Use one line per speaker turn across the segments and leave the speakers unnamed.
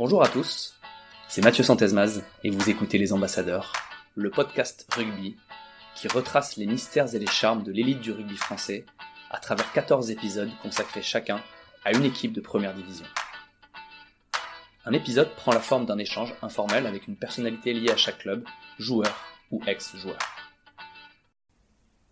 Bonjour à tous, c'est Mathieu Santesmaz et vous écoutez Les Ambassadeurs, le podcast rugby qui retrace les mystères et les charmes de l'élite du rugby français à travers 14 épisodes consacrés chacun à une équipe de première division. Un épisode prend la forme d'un échange informel avec une personnalité liée à chaque club, joueur ou ex-joueur.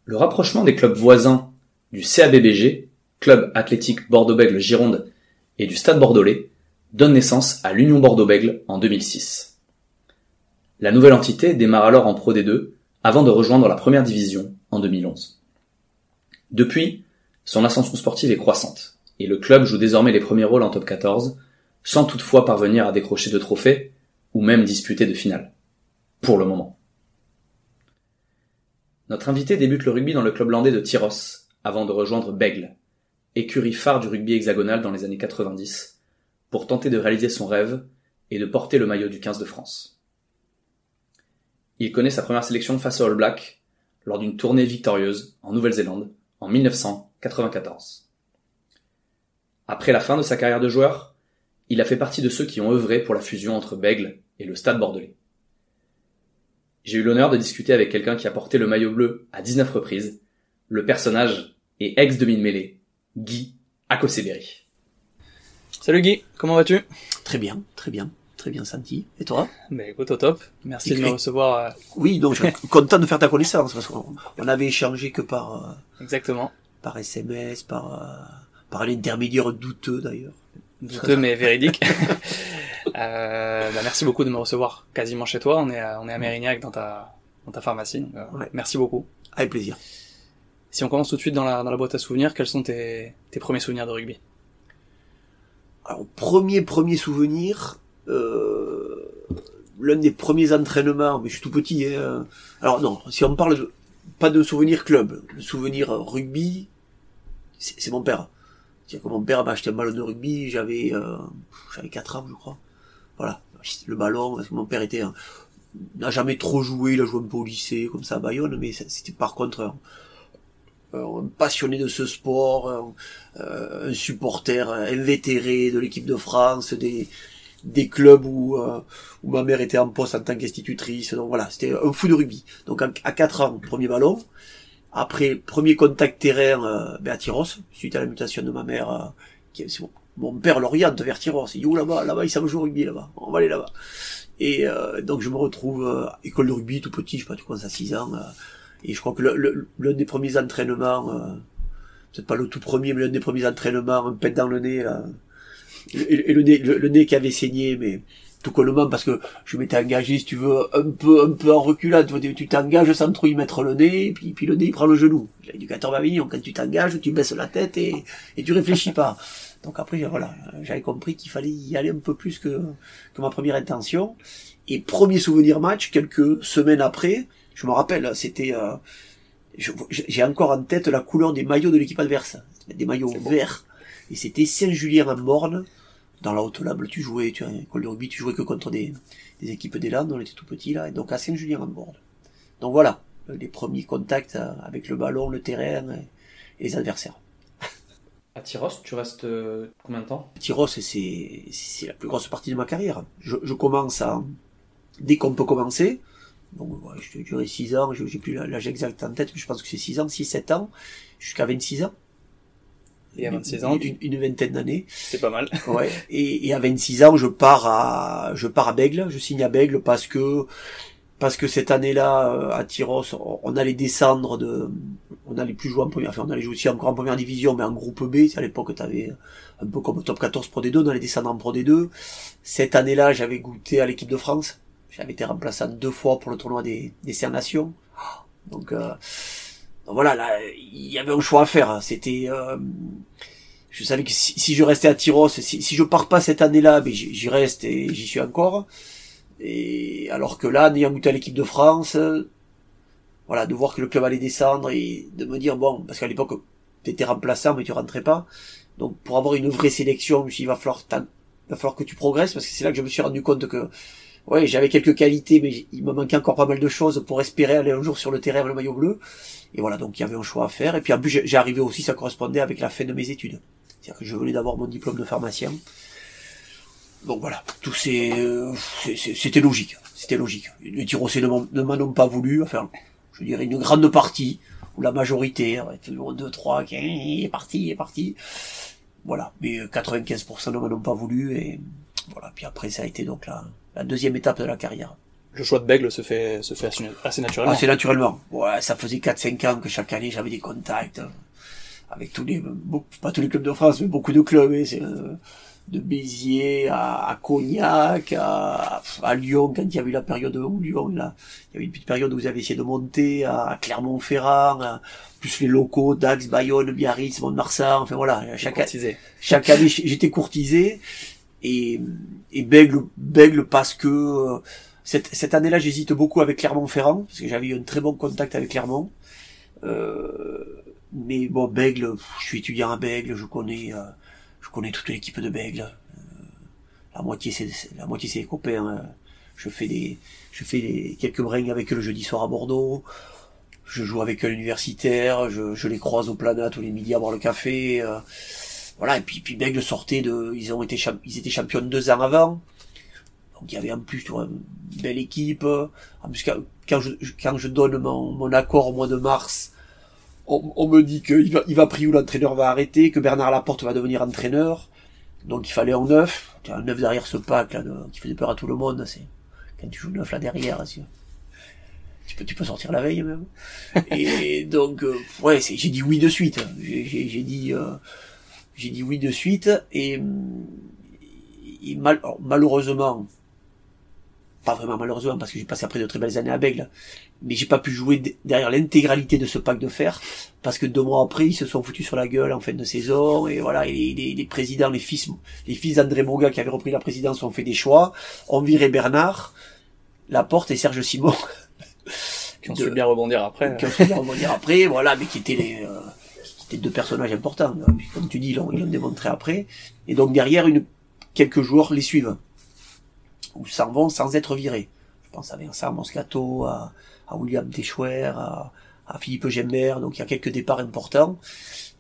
Le rapprochement des clubs voisins du CABBG, Club Athlétique Bordeaux-Bègles Gironde, et du Stade Bordelais, donne naissance à l'Union Bordeaux-Bègles en 2006. La nouvelle entité démarre alors en Pro D2 avant de rejoindre la première division en 2011. Depuis, son ascension sportive est croissante et le club joue désormais les premiers rôles en top 14 sans toutefois parvenir à décrocher de trophées ou même disputer de finale. Pour le moment. Notre invité débute le rugby dans le club landais de Tyros avant de rejoindre Bègle, écurie phare du rugby hexagonal dans les années 90, pour tenter de réaliser son rêve et de porter le maillot du 15 de France. Il connaît sa première sélection face aux All Blacks lors d'une tournée victorieuse en Nouvelle-Zélande en 1994. Après la fin de sa carrière de joueur, il a fait partie de ceux qui ont œuvré pour la fusion entre Bègle et le Stade Bordelais. J'ai eu l'honneur de discuter avec quelqu'un qui a porté le maillot bleu à 19 reprises, le personnage et ex-demi-mêlée, Guy Akoseberi.
Salut Guy, comment vas-tu?
Très bien, très bien, très bien senti. Et toi?
Bah écoute au top, merci de me recevoir. Euh,
oui, donc je suis content de faire ta connaissance parce qu'on on avait échangé que par euh,
exactement
par SMS, par euh, par l'intermédiaire douteux d'ailleurs.
Douteux mais véridique. euh, bah, merci beaucoup de me recevoir quasiment chez toi. On est à, on est à Mérignac dans ta dans ta pharmacie. Donc,
Ouais.
Merci beaucoup.
Avec plaisir.
Si on commence tout de suite dans la dans la boîte à souvenirs, quels sont tes tes premiers souvenirs de rugby?
Alors premier premier souvenir, euh, l'un des premiers entraînements, mais je suis tout petit. Hein, alors non, si on parle de, pas de souvenir club, le souvenir rugby, c'est c'est mon père. C'est-à-dire que mon père m'a acheté un ballon de rugby, j'avais euh, j'avais 4 ans je crois. Voilà, le ballon, parce que mon père était n'a jamais trop joué, il a joué un peu au lycée, comme ça à Bayonne, mais c'était par contre un passionné de ce sport, un, euh, supporter invétéré de l'équipe de France, des, des clubs où, euh, où ma mère était en poste en tant qu'institutrice. Donc voilà, c'était un fou de rugby. Donc à 4 ans, premier ballon. Après, premier contact terrain euh, ben, à Tyros, suite à la mutation de ma mère. euh, qui, c'est mon, mon père l'oriente vers Tyros. Il dit, oh là-bas, là-bas, ils savent jouer au rugby, là-bas. On va aller là-bas. Et euh, donc je me retrouve euh, école de rugby tout petit, je sais pas, tu commences à 6 ans. Et je crois que l'un des premiers entraînements, euh, peut-être pas le tout premier, mais l'un des premiers entraînements, un pet dans le nez. Et, le, nez, le, le nez qui avait saigné, mais tout collement parce que je m'étais engagé, si tu veux, un peu, un peu en reculade. Tu t'engages sans trop y mettre le nez, puis, puis le nez il prend le genou. L'éducateur m'a dit, quand tu t'engages, tu baisses la tête et, et tu réfléchis pas. Donc après, voilà, j'avais compris qu'il fallait y aller un peu plus que, que ma première intention. Et premier souvenir match, quelques semaines après, je me rappelle, c'était, euh, j'ai encore en tête la couleur des maillots de l'équipe adverse. Des maillots verts. Et c'était Saint-Julien en Morne. Dans la Haute-Lable, tu jouais, tu as une école de rugby, tu jouais que contre des, des équipes des Landes, on était tout petits là, et donc à Saint-Julien en Morne. Donc voilà, les premiers contacts euh, avec le ballon, le terrain et, et les adversaires.
À Tyros, tu restes euh, combien de temps?
Tyros, c'est, c'est la plus grosse partie de ma carrière. Je, je commence à, dès qu'on peut commencer, donc ouais, je dirais 6 ans, je- j'ai plus l'âge exact en tête, mais je pense que c'est 6 ans, 6-7 ans, jusqu'à 26 ans.
Et à
Une-
26 ans,
une, une vingtaine d'années.
C'est pas mal.
Ouais. Et, et à 26 ans, je pars à, je pars à Bègle, je signe à Bègle parce que, parce que cette année-là, euh, à Tyros, on, on allait descendre de, on allait plus jouer en première, enfin, on allait jouer aussi encore en première division, mais en groupe B, c'est à l'époque, t'avais un peu comme top 14 Pro D2, on allait descendre en Pro D2. Cette année-là, j'avais goûté à l'équipe de France. J'avais été remplaçant deux fois pour le tournoi des, des Serres Nations. Donc, euh, donc voilà, là, il y avait un choix à faire. C'était, euh, je savais que si, si je restais à Tyros, si, si je pars pas cette année-là, ben j'y reste et j'y suis encore. Et alors que là, n'ayant goûté à l'équipe de France, voilà, de voir que le club allait descendre et de me dire bon, parce qu'à l'époque t'étais remplaçant mais tu rentrais pas. Donc pour avoir une vraie sélection, il va falloir, il va falloir que tu progresses parce que c'est là que je me suis rendu compte que ouais, j'avais quelques qualités, mais il me manquait encore pas mal de choses pour espérer aller un jour sur le terrain avec le maillot bleu. Et voilà, donc il y avait un choix à faire. Et puis en plus, j'ai arrivé aussi, ça correspondait avec la fin de mes études. C'est-à-dire que je venais d'avoir mon diplôme de pharmacien. donc voilà, tout c'est, euh, c'était logique, c'était logique. Les Tyrossais ne m'en ont pas voulu, enfin, je dirais une grande partie, ou la majorité, toujours deux, trois, qui est parti, est parti. Voilà, mais euh, 95% ne m'en ont pas voulu, et voilà, puis après ça a été donc la, la deuxième étape de la carrière.
Le choix de Bègle se fait, se fait assez, assez naturellement.
C'est naturellement. Ouais, ça faisait 4-5 ans que chaque année j'avais des contacts euh, avec tous les, pas tous les clubs de France, mais beaucoup de clubs. hein, euh, de Béziers à, à Cognac, à, à Lyon, quand il y avait eu la période où Lyon, là, il y avait une petite période où vous avez essayé de monter, à, Clermont-Ferrand, plus les locaux, Dax, Bayonne, Biarritz, Mont-de-Marsan, enfin voilà, chaque,
Courtisé.
chaque année j'étais courtisé et, et Bègle, Bègle parce que euh, cette, cette année-là j'hésite beaucoup avec Clermont-Ferrand parce que j'avais eu un très bon contact avec Clermont. Euh, mais bon Bègle, je suis étudiant à Bègle, je connais euh, je connais toute l'équipe de Bègle. Euh, la moitié c'est la moitié c'est les copains. euh. Je fais des je fais des, quelques brings avec eux le jeudi soir à Bordeaux. Je joue avec eux à l'universitaire, je, je les croise au Plana tous les midis à boire le café. Voilà, et puis, puis Bègle sortait de, ils ont été, ils étaient champions deux ans avant. Donc il y avait en plus tu vois, une belle équipe. En plus, quand, quand je, quand je donne mon, mon accord au mois de mars, on, on me dit que va, il va prier où l'entraîneur va arrêter, que Bernard Laporte va devenir entraîneur. Donc il fallait un neuf. Un neuf derrière ce pack là, de- qui faisait peur à tout le monde. C'est quand tu joues neuf là derrière. c'est- Tu peux, tu peux sortir la veille même. Et donc, euh, ouais, c'est- j'ai dit oui de suite. J'ai j'ai- j'ai dit, euh, j'ai dit oui de suite. Et, et mal- malheureusement, pas vraiment malheureusement parce que j'ai passé après de très belles années à Bègle, mais j'ai pas pu jouer derrière l'intégralité de ce pack de fer parce que deux mois après ils se sont foutus sur la gueule en fin de saison et voilà et les, les- les présidents, les fils, les fils d'André Moga qui avaient repris la présidence ont fait des choix, ont viré Bernard, Laporte et Serge Simon
Qui ont su bien rebondir après.
qui ont su rebondir après, voilà, mais qui étaient les, euh, qui étaient deux personnages importants. hein. Comme tu dis, ils l'ont, démontré après. Et donc derrière, une, quelques joueurs les suivent. Ou s'en vont sans être virés. Je pense à Vincent Moscato, à, à William Teschwer, à, à Philippe Gembert. Donc il y a quelques départs importants.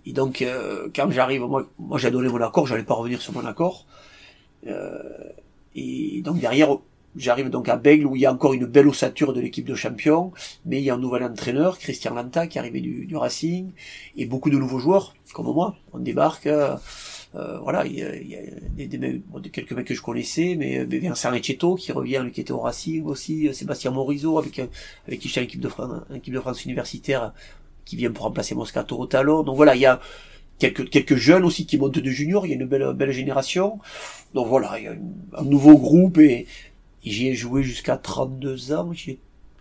Et donc, euh, quand j'arrive, moi, moi j'ai donné mon accord, j'allais pas revenir sur mon accord. Euh, et donc derrière, j'arrive donc à Bègle où il y a encore une belle ossature de l'équipe de champions, mais il y a un nouvel entraîneur, Christian Lanta, qui est arrivé du, du Racing, et beaucoup de nouveaux joueurs, comme moi. On débarque, euh, euh, voilà, il y a, il y a des, des bon, quelques mecs que je connaissais, mais, mais Vincent Recetto, qui revient, lui qui était au Racing aussi, euh, Sébastien Morizot, avec, euh, avec qui j'étais l'équipe de France, l'équipe de France universitaire, qui vient pour remplacer Moscato au talon. Donc voilà, il y a quelques, quelques jeunes aussi qui montent de juniors, il y a une belle, belle génération. Donc voilà, il y a un nouveau groupe et j'y ai joué jusqu'à 32 ans, j'ai,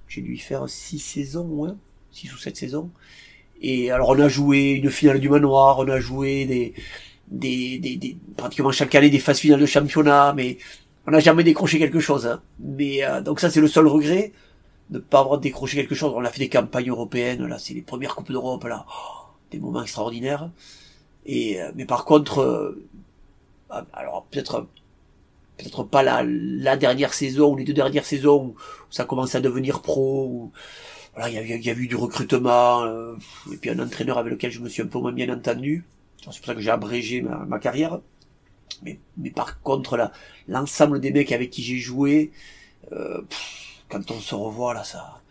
dû y faire 6 saisons, ouais, 6 ou 7 saisons. Et alors on a joué une finale du manoir, on a joué des, des, des, des- pratiquement chaque année des phases finales de championnat, mais on n'a jamais décroché quelque chose. Hein. Mais euh, donc ça c'est le seul regret de pas avoir décroché quelque chose. On a fait des campagnes européennes, là c'est les premières coupes d'Europe là, Oh, des moments extraordinaires. Et euh, mais par contre, euh, ah, alors peut-être peut-être pas la, la dernière saison ou les deux dernières saisons où ça commence à devenir pro. Où, voilà, il y a, y a eu du recrutement euh, et puis un entraîneur avec lequel je me suis un peu moins bien entendu. C'est pour ça que j'ai abrégé ma, ma carrière. Mais, mais par contre, l'ensemble des mecs avec qui j'ai joué, euh, quand on se revoit là, ça,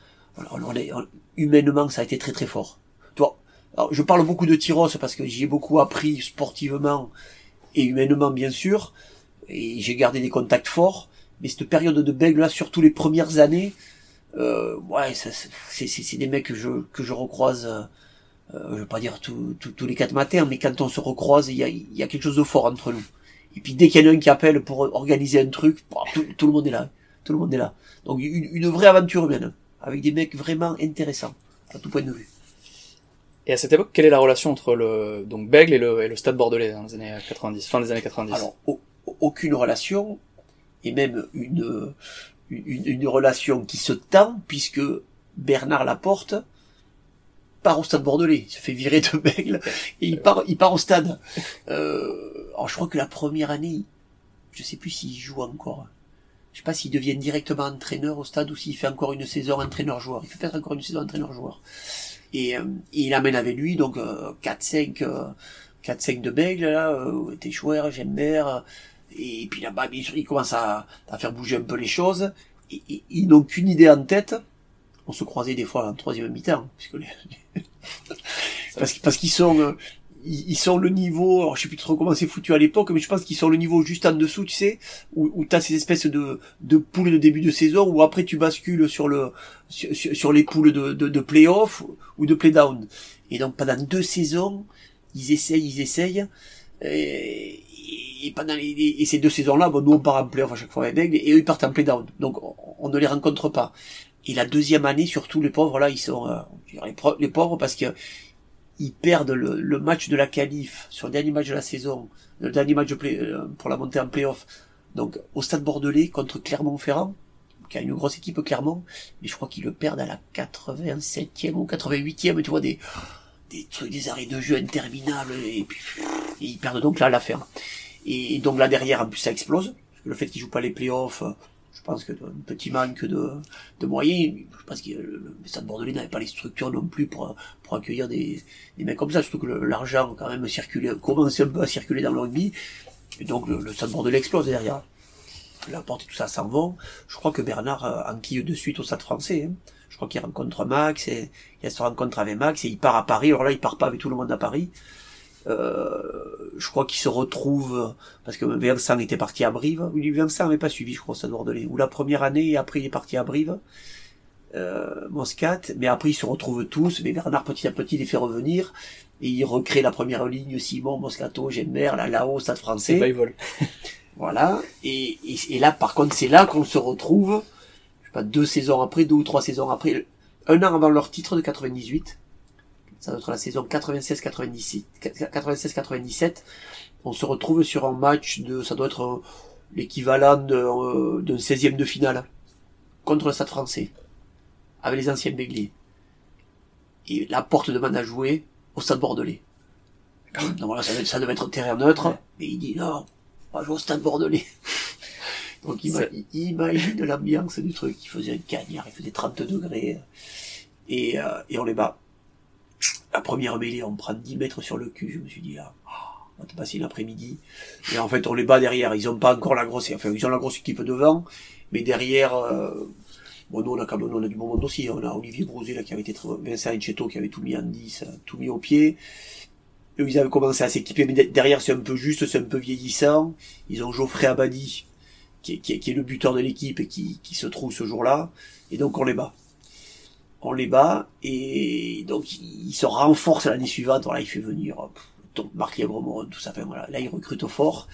on, on est- humainement, ça a été très très fort. Tu vois, alors, je parle beaucoup de Tyros parce que j'y ai beaucoup appris sportivement et humainement bien sûr, et j'ai gardé des contacts forts. Mais cette période de bègle là, surtout les premières années, euh, ouais, c'est, c'est, des mecs que je que je recroise. euh, je veux pas dire tous tous- tous les quatre matins, mais quand on se recroise, il y a, il y a quelque chose de fort entre nous. Et puis dès qu'il y en a un qui appelle pour organiser un truc, bah, tout, tout le monde est là. Tout le monde est là. Donc une, une vraie aventure humaine, avec des mecs vraiment intéressants, à tout point de vue.
Et à cette époque, quelle est la relation entre le donc Bègle et le, et le Stade Bordelais dans les années 90, fin des années 90
Alors, au- aucune relation, et même une, une, une relation qui se tend, puisque Bernard Laporte part au stade bordelais, il se fait virer de Bègle, et il part, il part au stade. Euh, alors je crois que la première année, je sais plus s'il joue encore. Je sais pas s'il devient directement entraîneur au stade ou s'il fait encore une saison entraîneur-joueur. Il fait peut-être encore une saison entraîneur-joueur. Et, euh, il amène avec lui donc euh, 4-5 euh, 4-5 de Bègle, là, euh, Téchouer, Gembert, Et puis là-bas, ils commencent à, faire bouger un peu les choses. Ils n'ont qu'une idée en tête. On se croisait des fois en troisième mi-temps, puisque les- parce, qu'ils sont, euh, ils, sont le niveau, alors je sais plus trop comment c'est foutu à l'époque, mais je pense qu'ils sont le niveau juste en dessous, tu sais, où, t'as ces espèces de, poules de début de saison, où après tu bascules sur le, sur, les poules de, de, de play-off ou de play-down. Et donc pendant deux saisons, ils essayent, ils essayent, et pendant et ces deux saisons-là, bon, nous on part en play-off à chaque fois avec et eux ils partent en play-down. Donc on, ne les rencontre pas. Et la deuxième année, surtout les pauvres, là, ils sont, euh, les pauvres parce que ils perdent le, le match de la qualif sur le dernier match de la saison, le dernier match de play, euh, pour la montée en play-off. Donc au Stade Bordelais contre Clermont-Ferrand, qui a une grosse équipe Clermont, mais je crois qu'ils le perdent à la 87e ou 88e, tu vois, des, des trucs, des arrêts de jeu interminables, et puis et ils perdent donc là à la fin. Et, donc là derrière, ça explose, le fait qu'ils jouent pas les playoffs, je pense que un petit manque de, de moyens, je pense que le, le Stade Bordelais n'avait pas les structures non plus pour, pour accueillir des, des mecs comme ça, surtout que l'argent quand même circulait, commençait un peu à circuler dans le rugby, et donc le, le Stade Bordelais explose derrière. La porte et tout ça s'en vont. Je crois que Bernard euh, enquille de suite au Stade français. hein. Je crois qu'il rencontre Max et il y a cette rencontre avec Max et il part à Paris. Alors là, il part pas avec tout le monde à Paris. Euh, je crois qu'il se retrouve parce que Vincent était parti à Brive. Oui, Vincent n'avait pas suivi, je crois, Stade Bordelais. Ou la première année et après il est parti à Brive. Euh, Moscat, mais après ils se retrouvent tous, mais Bernard petit à petit les fait revenir, et il recrée la première ligne, Simon, Moscato, Gemmer, là, là-haut, Stade français.
C'est Bible.
Voilà. Et, et, et là, par contre, c'est là qu'on se retrouve, deux saisons après, deux ou trois saisons après, un an avant leur titre de 98. Ça doit être la saison 96-97, 96-97. On se retrouve sur un match de, ça doit être euh, l'équivalent de, euh, d'un 16e de finale. Contre le Stade français. Avec les anciens Bégliers. Et la porte demande à jouer au Stade Bordelais. Donc voilà, ça, devait- ça devait être terrain neutre. Et il dit non, on va jouer au Stade Bordelais. Donc ima- imagine l'ambiance du truc. Il faisait un cagnard, il faisait 30 degrés. Et, euh, et on les bat. La première mêlée, on prend 10 mètres sur le cul. Je me suis dit, ah, on va te passer l'après-midi. Et en fait, on les bat derrière. Ils ont pas encore la grosse, enfin, ils ont la grosse équipe devant. Mais derrière, euh, bon, nous, on a quand même, on a du bon monde aussi. On a Olivier Brosé, là, qui avait été, très- Vincent Enchetto, qui avait tout mis en 10, euh, tout mis au pied. Eux, ils avaient commencé à s'équiper, mais de- derrière, c'est un peu juste, c'est un peu vieillissant. Ils ont Geoffrey Abadi, qui est, qui qui est le buteur de l'équipe et qui, qui se trouve ce jour-là. Et donc, on les bat. On les bat, et donc, il se renforce l'année suivante. Voilà, il fait venir, hop, donc, Marc Lièvremont, tout ça. Enfin, voilà. Là, il recrute au fort.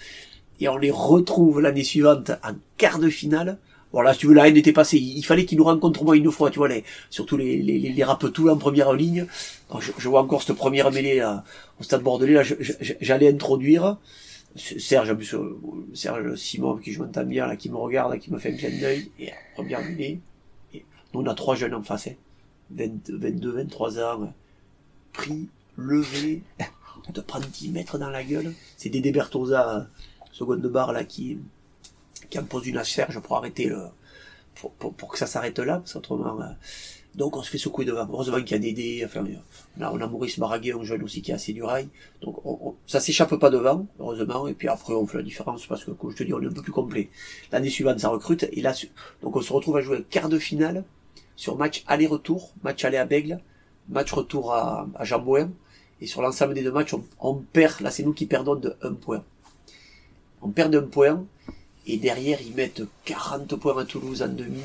Et on les retrouve l'année suivante en quart de finale. Voilà, si tu veux, la haine était passée. Il fallait qu'ils nous rencontrent au moins une fois, tu vois, les, surtout les, les, les, les en première ligne. Je, je vois encore cette première mêlée là, au stade bordelais. Là, j'allais introduire Serge, en euh, Serge Simon, qui je m'entends bien, là, qui me regarde, là, qui me fait un clin d'œil. Et première mêlée. Et nous, on a trois jeunes en face, hein. 20 22, 23 ans, pris, levé, de prendre 10 mètres dans la gueule. C'est Dédé Bertosa, euh, seconde de barre, là, qui, qui en pose une à Serge pour arrêter le, pour, pour, pour que ça s'arrête là, parce qu'autrement, euh, donc on se fait secouer devant. Heureusement qu'il y a Dédé, enfin, là, on a Maurice Maraguet, un jeune aussi qui est assez du rail. Donc, on, on- ça s'échappe pas devant, heureusement, et puis après, on fait la différence parce que, comme je te dis, on est un peu plus complet. L'année suivante, ça recrute, et là, donc on se retrouve à jouer un quart de finale sur match aller-retour, match aller à Bègle, match retour à, à Jambouin, et sur l'ensemble des deux matchs, on, perd, là, c'est nous qui perdons de un point. On perd d'un point, et derrière, ils mettent 40 points à Toulouse en demi,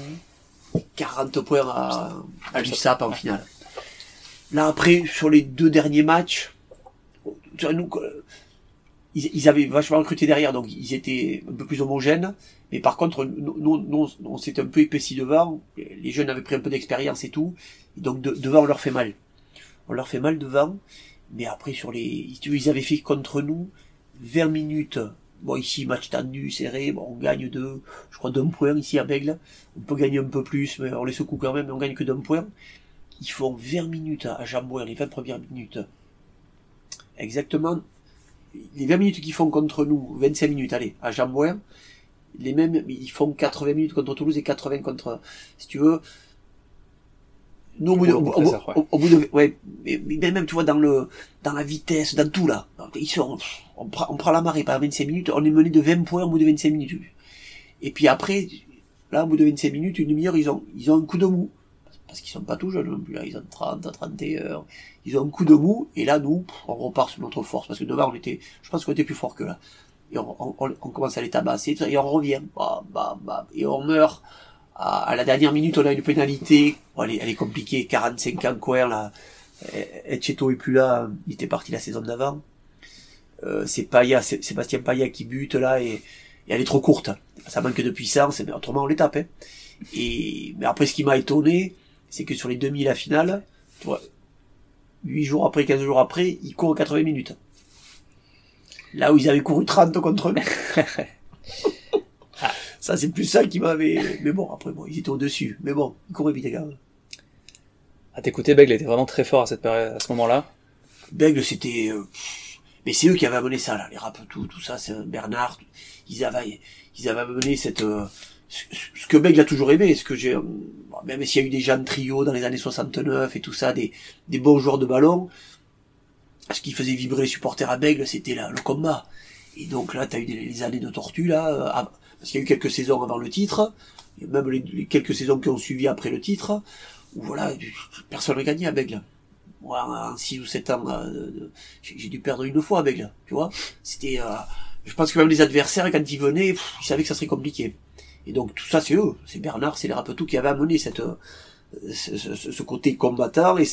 40 points à, à l'USAP en finale. Là, après, sur les deux derniers matchs, tu vois, nous, euh, ils, ils avaient vachement recruté derrière, donc ils étaient un peu plus homogènes. Mais par contre, nous, nous, on s'était un peu épaissi devant. Les jeunes avaient pris un peu d'expérience et tout. Et donc, de- devant, on leur fait mal. On leur fait mal devant. Mais après, sur les, ils avaient fait contre nous 20 minutes. Bon, ici, match tendu, serré. Bon, on gagne de, je crois, d'un point ici à Bègle. On peut gagner un peu plus, mais on les secoue quand même, mais on gagne que d'un point. Ils font 20 minutes à Jambouin, les 20 premières minutes. Exactement. Les 20 minutes qu'ils font contre nous, 25 minutes, allez, à Jambouin. Les mêmes, ils font 80 minutes contre Toulouse et 80 contre, si tu veux, Nous, au bout de,
Au
au,
bout de
au-
13 heures, ouais.
au- au bout de, ouais, mais, mais même, tu vois, dans le, dans la vitesse, dans tout, là. Ils sont, on prend, on prend la marée par 25 minutes, on est mené de 20 points au bout de 25 minutes. Et puis après, là, au bout de 25 minutes, une demi-heure, ils ont, ils ont un coup de mou. Parce qu'ils sont pas tout jeunes non plus, là. Ils ont 30, 31. Ils ont un coup de mou, et là, nous, on repart sur notre force. Parce que devant, on était, je pense qu'on était plus fort que là. Et on, commence à les tabasser, et on revient. Bam, bam, bam. Et on meurt. À, à la dernière minute, on a une pénalité. Bon, elle, est, compliquée. 45 ans, Coer, là. Etcheto est plus là. Il était parti la saison d'avant. Euh, c'est Paya, c'est Sébastien Paya qui bute, là, et, et elle est trop courte. Ça manque de puissance, mais autrement, on les tape, hein. Et, mais après, ce qui m'a étonné, c'est que sur les demi la finale, tu vois, 8 jours après, 15 jours après, ils courent 80 minutes. Là où ils avaient couru 30 contre nous. ça, c'est plus ça qui m'avait... Mais bon, après, bon, ils étaient au-dessus. Mais bon, ils couraient vite, les gars.
À t'écouter, Bègle était vraiment très fort à cette période, à ce moment-là.
Bègle, c'était... euh, Mais c'est eux qui avaient amené ça, là. Les rap, tout, ça, c'est Bernard. Ils avaient, ils avaient amené cette... euh, Ce que Bègle a toujours aimé, ce que j'ai... euh, Même s'il y a eu des de trio dans les années 69 et tout ça, des, des bons joueurs de ballon, ce qui faisait vibrer les supporters à Bègle, c'était le combat. Et donc là, t'as eu les années de tortue, là, euh, parce qu'il y a eu quelques saisons avant le titre, et même les, quelques saisons qui ont suivi après le titre, où voilà, personne n'a gagné à Bègle. Moi, en 6 ou 7 ans, euh, j'ai dû perdre une fois Bègle, tu vois. C'était, euh, je pense que même les adversaires, quand ils venaient, ils savaient que ça serait compliqué. Et donc tout ça, c'est eux, c'est Bernard, c'est les Rapetou qui avaient amené cette, euh, ce, ce- ce côté combattant. Et,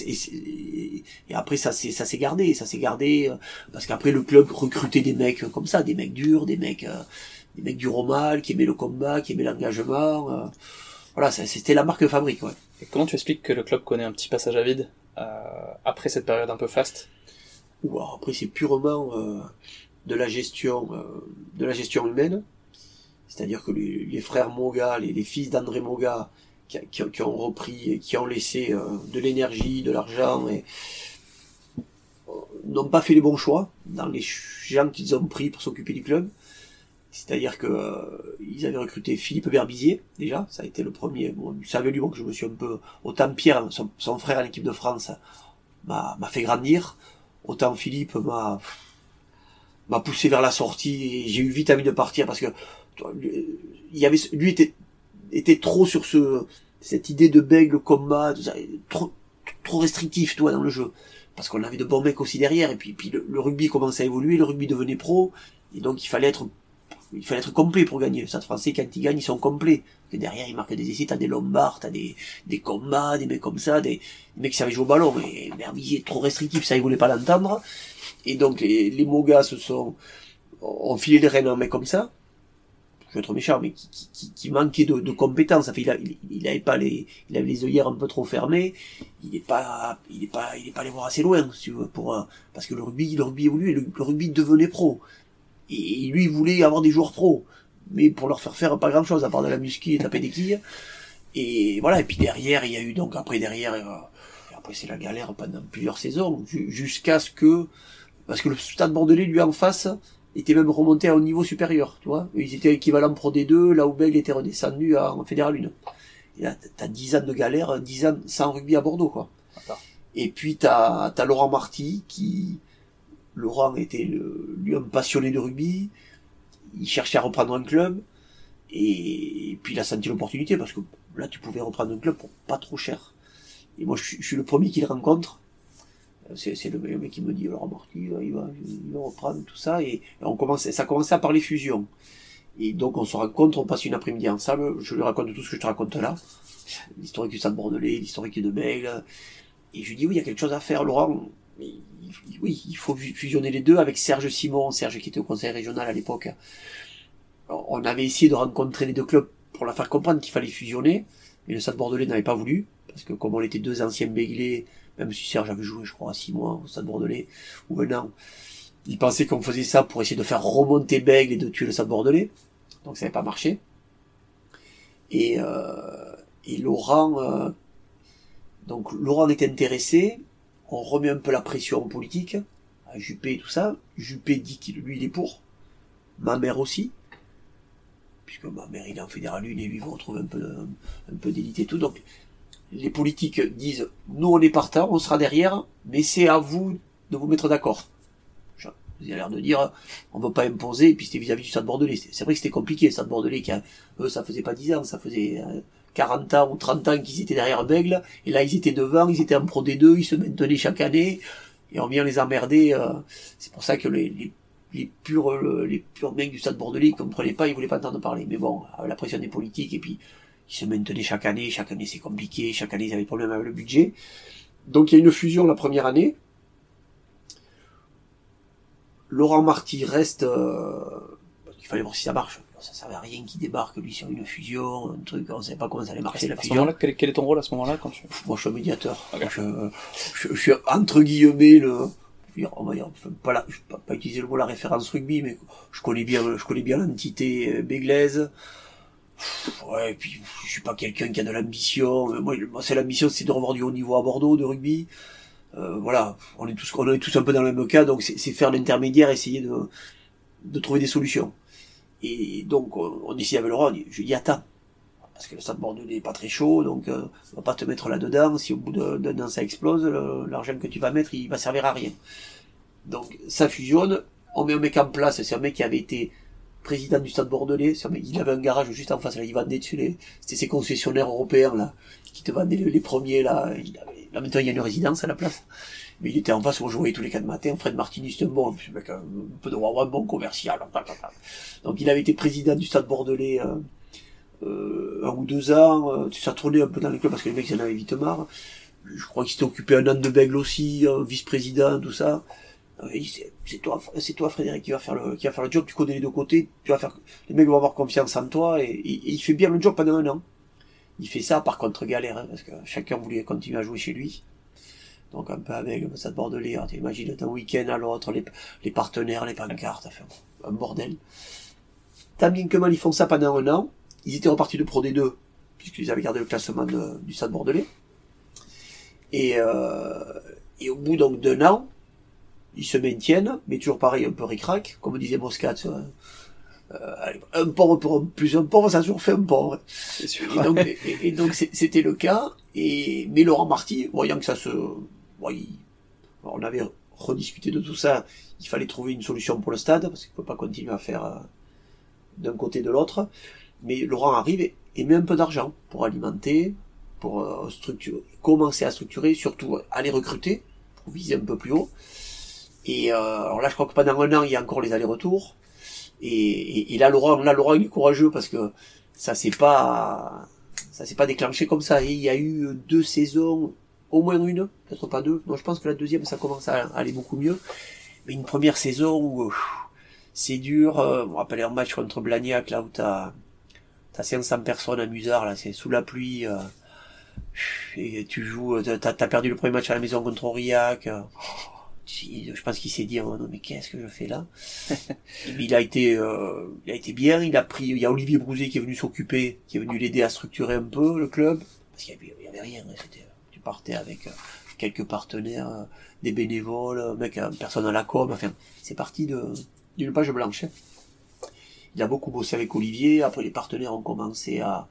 après ça s'est ça s'est gardé. Ça s'est gardé euh, parce qu'après le club recrutait des mecs comme ça. Des mecs durs des mecs des mecs du romal qui aimaient le combat qui aimaient l'engagement voilà c'était la marque fabrique ouais.
Et comment tu expliques que le club connaît un petit passage à vide? Après cette période un peu faste.
Ou alors après c'est purement euh, de la gestion euh, de la gestion humaine. C'est-à-dire que les, frères Moga les, les fils d'André Moga qui, qui, ont repris et qui ont laissé euh, de l'énergie de l'argent et euh, n'ont pas fait les bons choix dans les gens qu'ils ont pris pour s'occuper du club c'est-à-dire que euh, ils avaient recruté Philippe Berbizier déjà. Ça a été le premier bon, vous savez lui bon, que je me suis un peu autant Pierre son, frère à l'équipe de France m'a fait grandir. Autant Philippe m'a m'a poussé vers la sortie. Et j'ai eu vite envie de partir parce que lui- il y avait lui était était trop sur ce cette idée de bègle combat ça, trop trop restrictif toi dans le jeu. Parce qu'on avait de bons mecs aussi derrière. Et puis puis le rugby commençait à évoluer le rugby devenait pro. Et donc il fallait être il fallait être complet pour gagner. Le Stade français, quand ils gagnent, ils sont complets. Et derrière, ils marquent des essais, t'as des lombards, t'as des, des combats, des mecs comme ça, des, des mecs qui savaient jouer au ballon, mais Berbizier est trop restrictif, ça, ils voulaient pas l'entendre. Et donc, les, les Mogas se sont, ont filé les rênes à un mec comme ça. Je vais être méchant, mais qui, qui, qui, manquait de, de compétences. Enfin, il, a, il, il avait pas les, il avait les œillères un peu trop fermées. Il est pas, il est pas, il est pas allé voir assez loin, si tu veux, pour, euh, parce que le rugby, le rugby évoluait, le, le rugby devenait pro. Et lui, il voulait avoir des joueurs pros, mais pour leur faire faire pas grand chose, à part de la muscu et taper des quilles. Et voilà, et puis derrière, il y a eu donc après derrière, euh, et après c'est la galère pendant plusieurs saisons, ju- jusqu'à ce que, parce que le stade bordelais, lui en face, était même remonté à un niveau supérieur, tu vois. Ils étaient équivalents Pro D2, là où Bègle était redescendu à- en Fédéral 1. Et là, t'as 10 ans de galère, 10 ans sans rugby à Bordeaux, quoi. Et puis t'as as Laurent Marty qui, Laurent était le- lui un passionné de rugby, il cherchait à reprendre un club, et, puis il a senti l'opportunité parce que là tu pouvais reprendre un club pour pas trop cher. Et moi je, suis- le premier qui le rencontre. Euh, C'est le le mec qui me dit Laurent Marty, il va, il va, il va reprendre tout ça, et, et on commence, ça commençait à parler fusion. Et donc on se rencontre, on passe une après-midi ensemble, je lui raconte tout ce que je te raconte là, l'historique du Stade Bordelais, l'historique de Bègle, et je lui dis oui, il y a quelque chose à faire, Laurent. Oui, il faut fu- fusionner les deux avec Serge Simon, Serge qui était au conseil régional à l'époque. On avait essayé de rencontrer les deux clubs pour leur faire comprendre qu'il fallait fusionner, mais le Stade Bordelais n'avait pas voulu, parce que comme on était deux anciens béglés, même si Serge avait joué, je crois, six mois au Stade Bordelais, ou un an, il pensait qu'on faisait ça pour essayer de faire remonter Bègle et de tuer le Stade Bordelais. Donc ça n'avait pas marché. Et, euh, Laurent, euh, donc Laurent est intéressé, on remet un peu la pression politique, à Juppé et tout ça. Juppé dit qu'il lui il est pour. Ma mère aussi. Puisque ma mère il est en fédéral une et lui il veut retrouver un peu, de- un peu d'élite et tout. Donc les politiques disent nous on est partant, on sera derrière, mais c'est à vous de vous mettre d'accord. Vous avez l'air de dire on ne veut pas imposer, et puis c'était vis-à-vis du Stade Bordelais. C'est vrai que c'était compliqué, le Stade Bordelais, qui eux ça faisait pas 10 ans, ça faisait 40 ans ou 30 ans qu'ils étaient derrière Bègle, et là ils étaient devant, ils étaient en Pro D2, ils se maintenaient chaque année, et on vient les emmerder. Euh, c'est pour ça que les, les, les purs les purs mecs du Stade Bordelais ils comprenaient pas, ils voulaient pas entendre parler. Mais bon, la pression des politiques, et puis ils se maintenaient chaque année, chaque année c'est compliqué, chaque année ils avaient des problèmes avec le budget. Donc il y a une fusion la première année. Laurent Marty reste, euh, il fallait voir si ça marche. Ça servait à rien qu'il débarque lui sur une fusion, un truc, on savait pas comment ça allait marcher la fusion.
quel, quel, est ton rôle à ce moment-là quand tu...
Moi je suis un médiateur. Je, je, suis entre guillemets le, on va dire, pas, la, je pas, pas utiliser le mot la référence rugby, mais je connais bien, je connais bien l'entité euh, béglaise. Ouais, et puis je suis pas quelqu'un qui a de l'ambition. Moi, c'est l'ambition, c'est de revoir du haut niveau à Bordeaux de rugby. Euh, voilà, on est tous, on est tous un peu dans le même cas, donc c'est faire l'intermédiaire, essayer de, de trouver des solutions. Et donc on, on décide avec Laurent, je dis attends, parce que le stade bordelais n'est pas très chaud, donc euh, on va pas te mettre là-dedans. Si au bout d'un an ça explose, l'argent que tu vas mettre, il va servir à rien. Donc ça fusionne, on met un mec en place, c'est un mec qui avait été président du stade bordelais, il avait un garage juste en face, là, il vendait dessus les, c'était ces concessionnaires européens, là, qui te vendaient les, premiers, là, il avait, là maintenant il y a une résidence à la place. Mais il était en face, on jouait tous les quatre matins, Fred Martini, c'était un bon, un peu de un bon commercial. Donc il avait été président du stade bordelais, euh, euh, un ou deux ans, euh, ça tournait un peu dans les clubs parce que les mecs ils en avaient vite marre. Je crois qu'il s'était occupé un an de Bègle aussi, euh, vice-président, tout ça c'est toi, c'est toi Frédéric qui va faire le, qui va faire le job. Tu connais les deux côtés. Tu vas faire, les mecs vont avoir confiance en toi et, il fait bien le job pendant un an. Il fait ça par contre galère hein, parce que chacun voulait continuer à jouer chez lui. Donc un peu avec le Stade Bordelais, hein, t'imagines d'un week-end à l'autre, les, partenaires, les pancartes, enfin, un bordel. Tant bien que mal ils font ça pendant un an. Ils étaient repartis de Pro D2 puisqu'ils avaient gardé le classement du Stade Bordelais. Et, euh, et au bout donc d'un an, ils se maintiennent, mais toujours pareil, un peu ric comme disait Moscat. Euh, un pauvre pour un plus un pauvre, ça a toujours fait un pauvre. Et donc, c'était le cas. Et mais Laurent Marty, voyant que ça se, on avait rediscuté de tout ça, il fallait trouver une solution pour le stade parce qu'il ne peut pas continuer à faire euh, d'un côté de l'autre. Mais Laurent arrive et, met un peu d'argent pour alimenter, pour euh, structurer, commencer à structurer, surtout aller recruter pour viser un peu plus haut. Et euh, alors là, je crois que pendant un an, il y a encore les allers-retours. Et, et, là, Laurent, là, Laurent, il est courageux parce que ça s'est pas, ça s'est pas déclenché comme ça. Et il y a eu deux saisons, au moins une, peut-être pas deux. Non, je pense que la deuxième, ça commence à aller beaucoup mieux. Mais une première saison où c'est dur. Euh, on rappelle un match contre Blagnac là où t'as t'as 500 personnes à Musard là, c'est sous la pluie. Euh, et tu joues, t'as as perdu le premier match à la maison contre Aurillac je pense qu'il s'est dit oh non mais qu'est-ce que je fais là? Il a été euh, il a été bien il a pris il y a Olivier Brouzet qui est venu s'occuper qui est venu l'aider à structurer un peu le club. Parce qu'il y avait, rien hein, c'était tu partais avec euh, quelques partenaires euh, des bénévoles mec personne à la com enfin c'est parti de d'une page blanche il a beaucoup bossé avec Olivier après les partenaires ont commencé à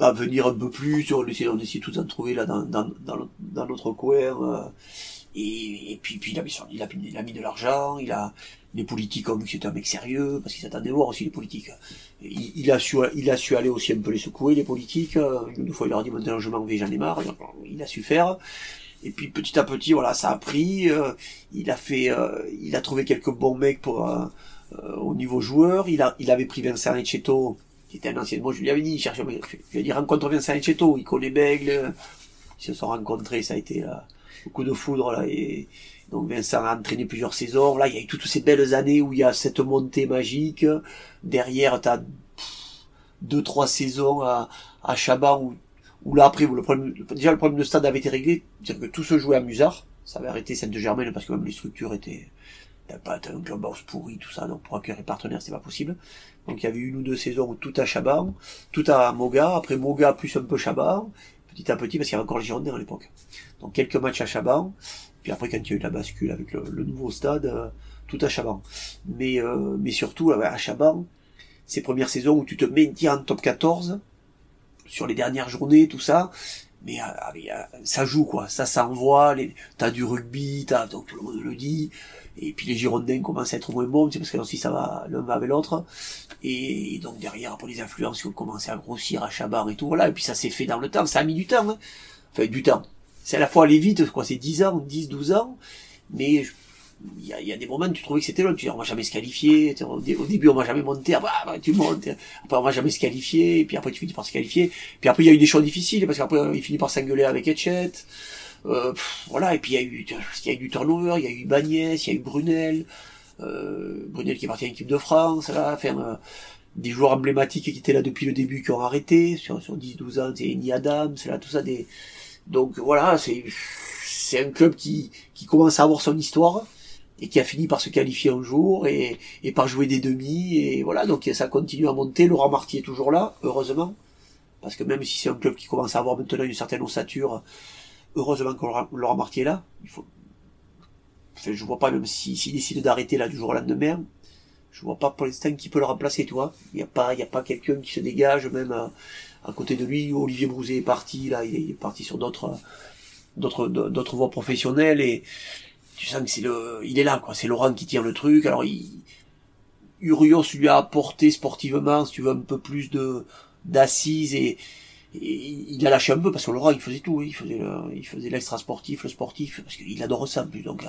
à venir un peu plus on essayait on essayait tous d'en trouver là dans dans dans, dans notre coin et, et puis, puis il, a mis il, a, mis de l'argent, il a les politiques ont vu que c'était un mec sérieux, parce qu'ils s'attendaient voir aussi les politiques. Il, il, a su, il a su aller aussi un peu les secouer, les politiques. Une fois, il leur a dit, maintenant, je m'en vais, j'en ai marre. Il a su faire. Et puis, petit à petit, voilà, ça a pris. Euh, il a fait, euh, il a trouvé quelques bons mecs pour, euh, au niveau joueur. Il a, il avait pris Vincent Echetto, qui était un ancien, moi, je lui avais dit, cherche, je lui ai dit, rencontre Vincent Echetto, il connaît Bègle. Ils se sont rencontrés, ça a été, le coup de foudre là et donc Vincent a entraîné plusieurs saisons. Là, il y a eu toutes ces belles années où il y a cette montée magique. Derrière, tu as deux trois saisons à, à Chaban où, où là après le problème, déjà le problème de stade avait été réglé, c'est-à-dire que tout se jouait à Musard. Ça avait arrêté Sainte-Germaine parce que même les structures étaient t'as pas un clubhouse pourri tout ça donc pour accueillir partenaires c'est pas possible donc il y avait une ou deux saisons où tout à Chaban tout à Moga après Moga plus un peu Chaban petit à petit parce qu'il y avait encore les Girondins à l'époque. Donc quelques matchs à Chaban, puis après quand il y a eu la bascule avec le, nouveau stade, euh, tout à Chaban. Mais, euh, mais surtout à Chaban, ces premières saisons où tu te maintiens en top 14, sur les dernières journées, tout ça, mais euh, euh, ça joue quoi, ça s'envoie, les... t'as du rugby, t'as donc tout le monde le dit, et puis les Girondins commencent à être moins bons, parce que aussi ça va l'un va avec l'autre, et, donc derrière pour les influences qui ont commencé à grossir à Chabar et tout, voilà, et puis ça s'est fait dans le temps, ça a mis du temps, hein. enfin du temps, c'est à la fois aller vite, quoi, c'est 10 ans, 10, 12 ans, mais il y a, y a, des moments où tu trouvais que c'était long, tu dis on va jamais se qualifier, au, début on va jamais monter, après bah, tu montes, après on va jamais se qualifier, et puis après tu finis par se qualifier, puis après il y a eu des choses difficiles, parce qu'après il finit par s'engueuler avec Etchet, euh, voilà, et puis il y a eu, il y a eu du turnover, il y a eu Bagnès, il y a eu Brunel, euh, Brunel qui est parti à l'équipe de France, là, enfin, euh, des joueurs emblématiques qui étaient là depuis le début qui ont arrêté, sur, sur 10-12 ans, c'est Eni Adams, là, tout ça, des, donc voilà, c'est, c'est un club qui, qui commence à avoir son histoire, et qui a fini par se qualifier un jour et, et par jouer des demi et voilà donc ça continue à monter. Laurent Marty est toujours là heureusement parce que même si c'est un club qui commence à avoir maintenant une certaine ossature heureusement que Laurent Marty est là il faut vois pas même s'il si, décide d'arrêter là du jour au lendemain je vois pas pour l'instant qui peut le remplacer tu vois il y a pas il a pas quelqu'un qui se dégage même à, à côté de lui Olivier Brouzet est parti là il est parti sur d'autres d'autres d'autres voies professionnelles et tu sens que c'est le, il est là, quoi. C'est Laurent qui tire le truc. Alors, il, Urios lui a apporté sportivement, si tu veux, un peu plus de, d'assises et, il a lâché un peu parce que Laurent il faisait tout, il faisait il faisait l'extra sportif, le sportif parce qu'il adore ça plus. Donc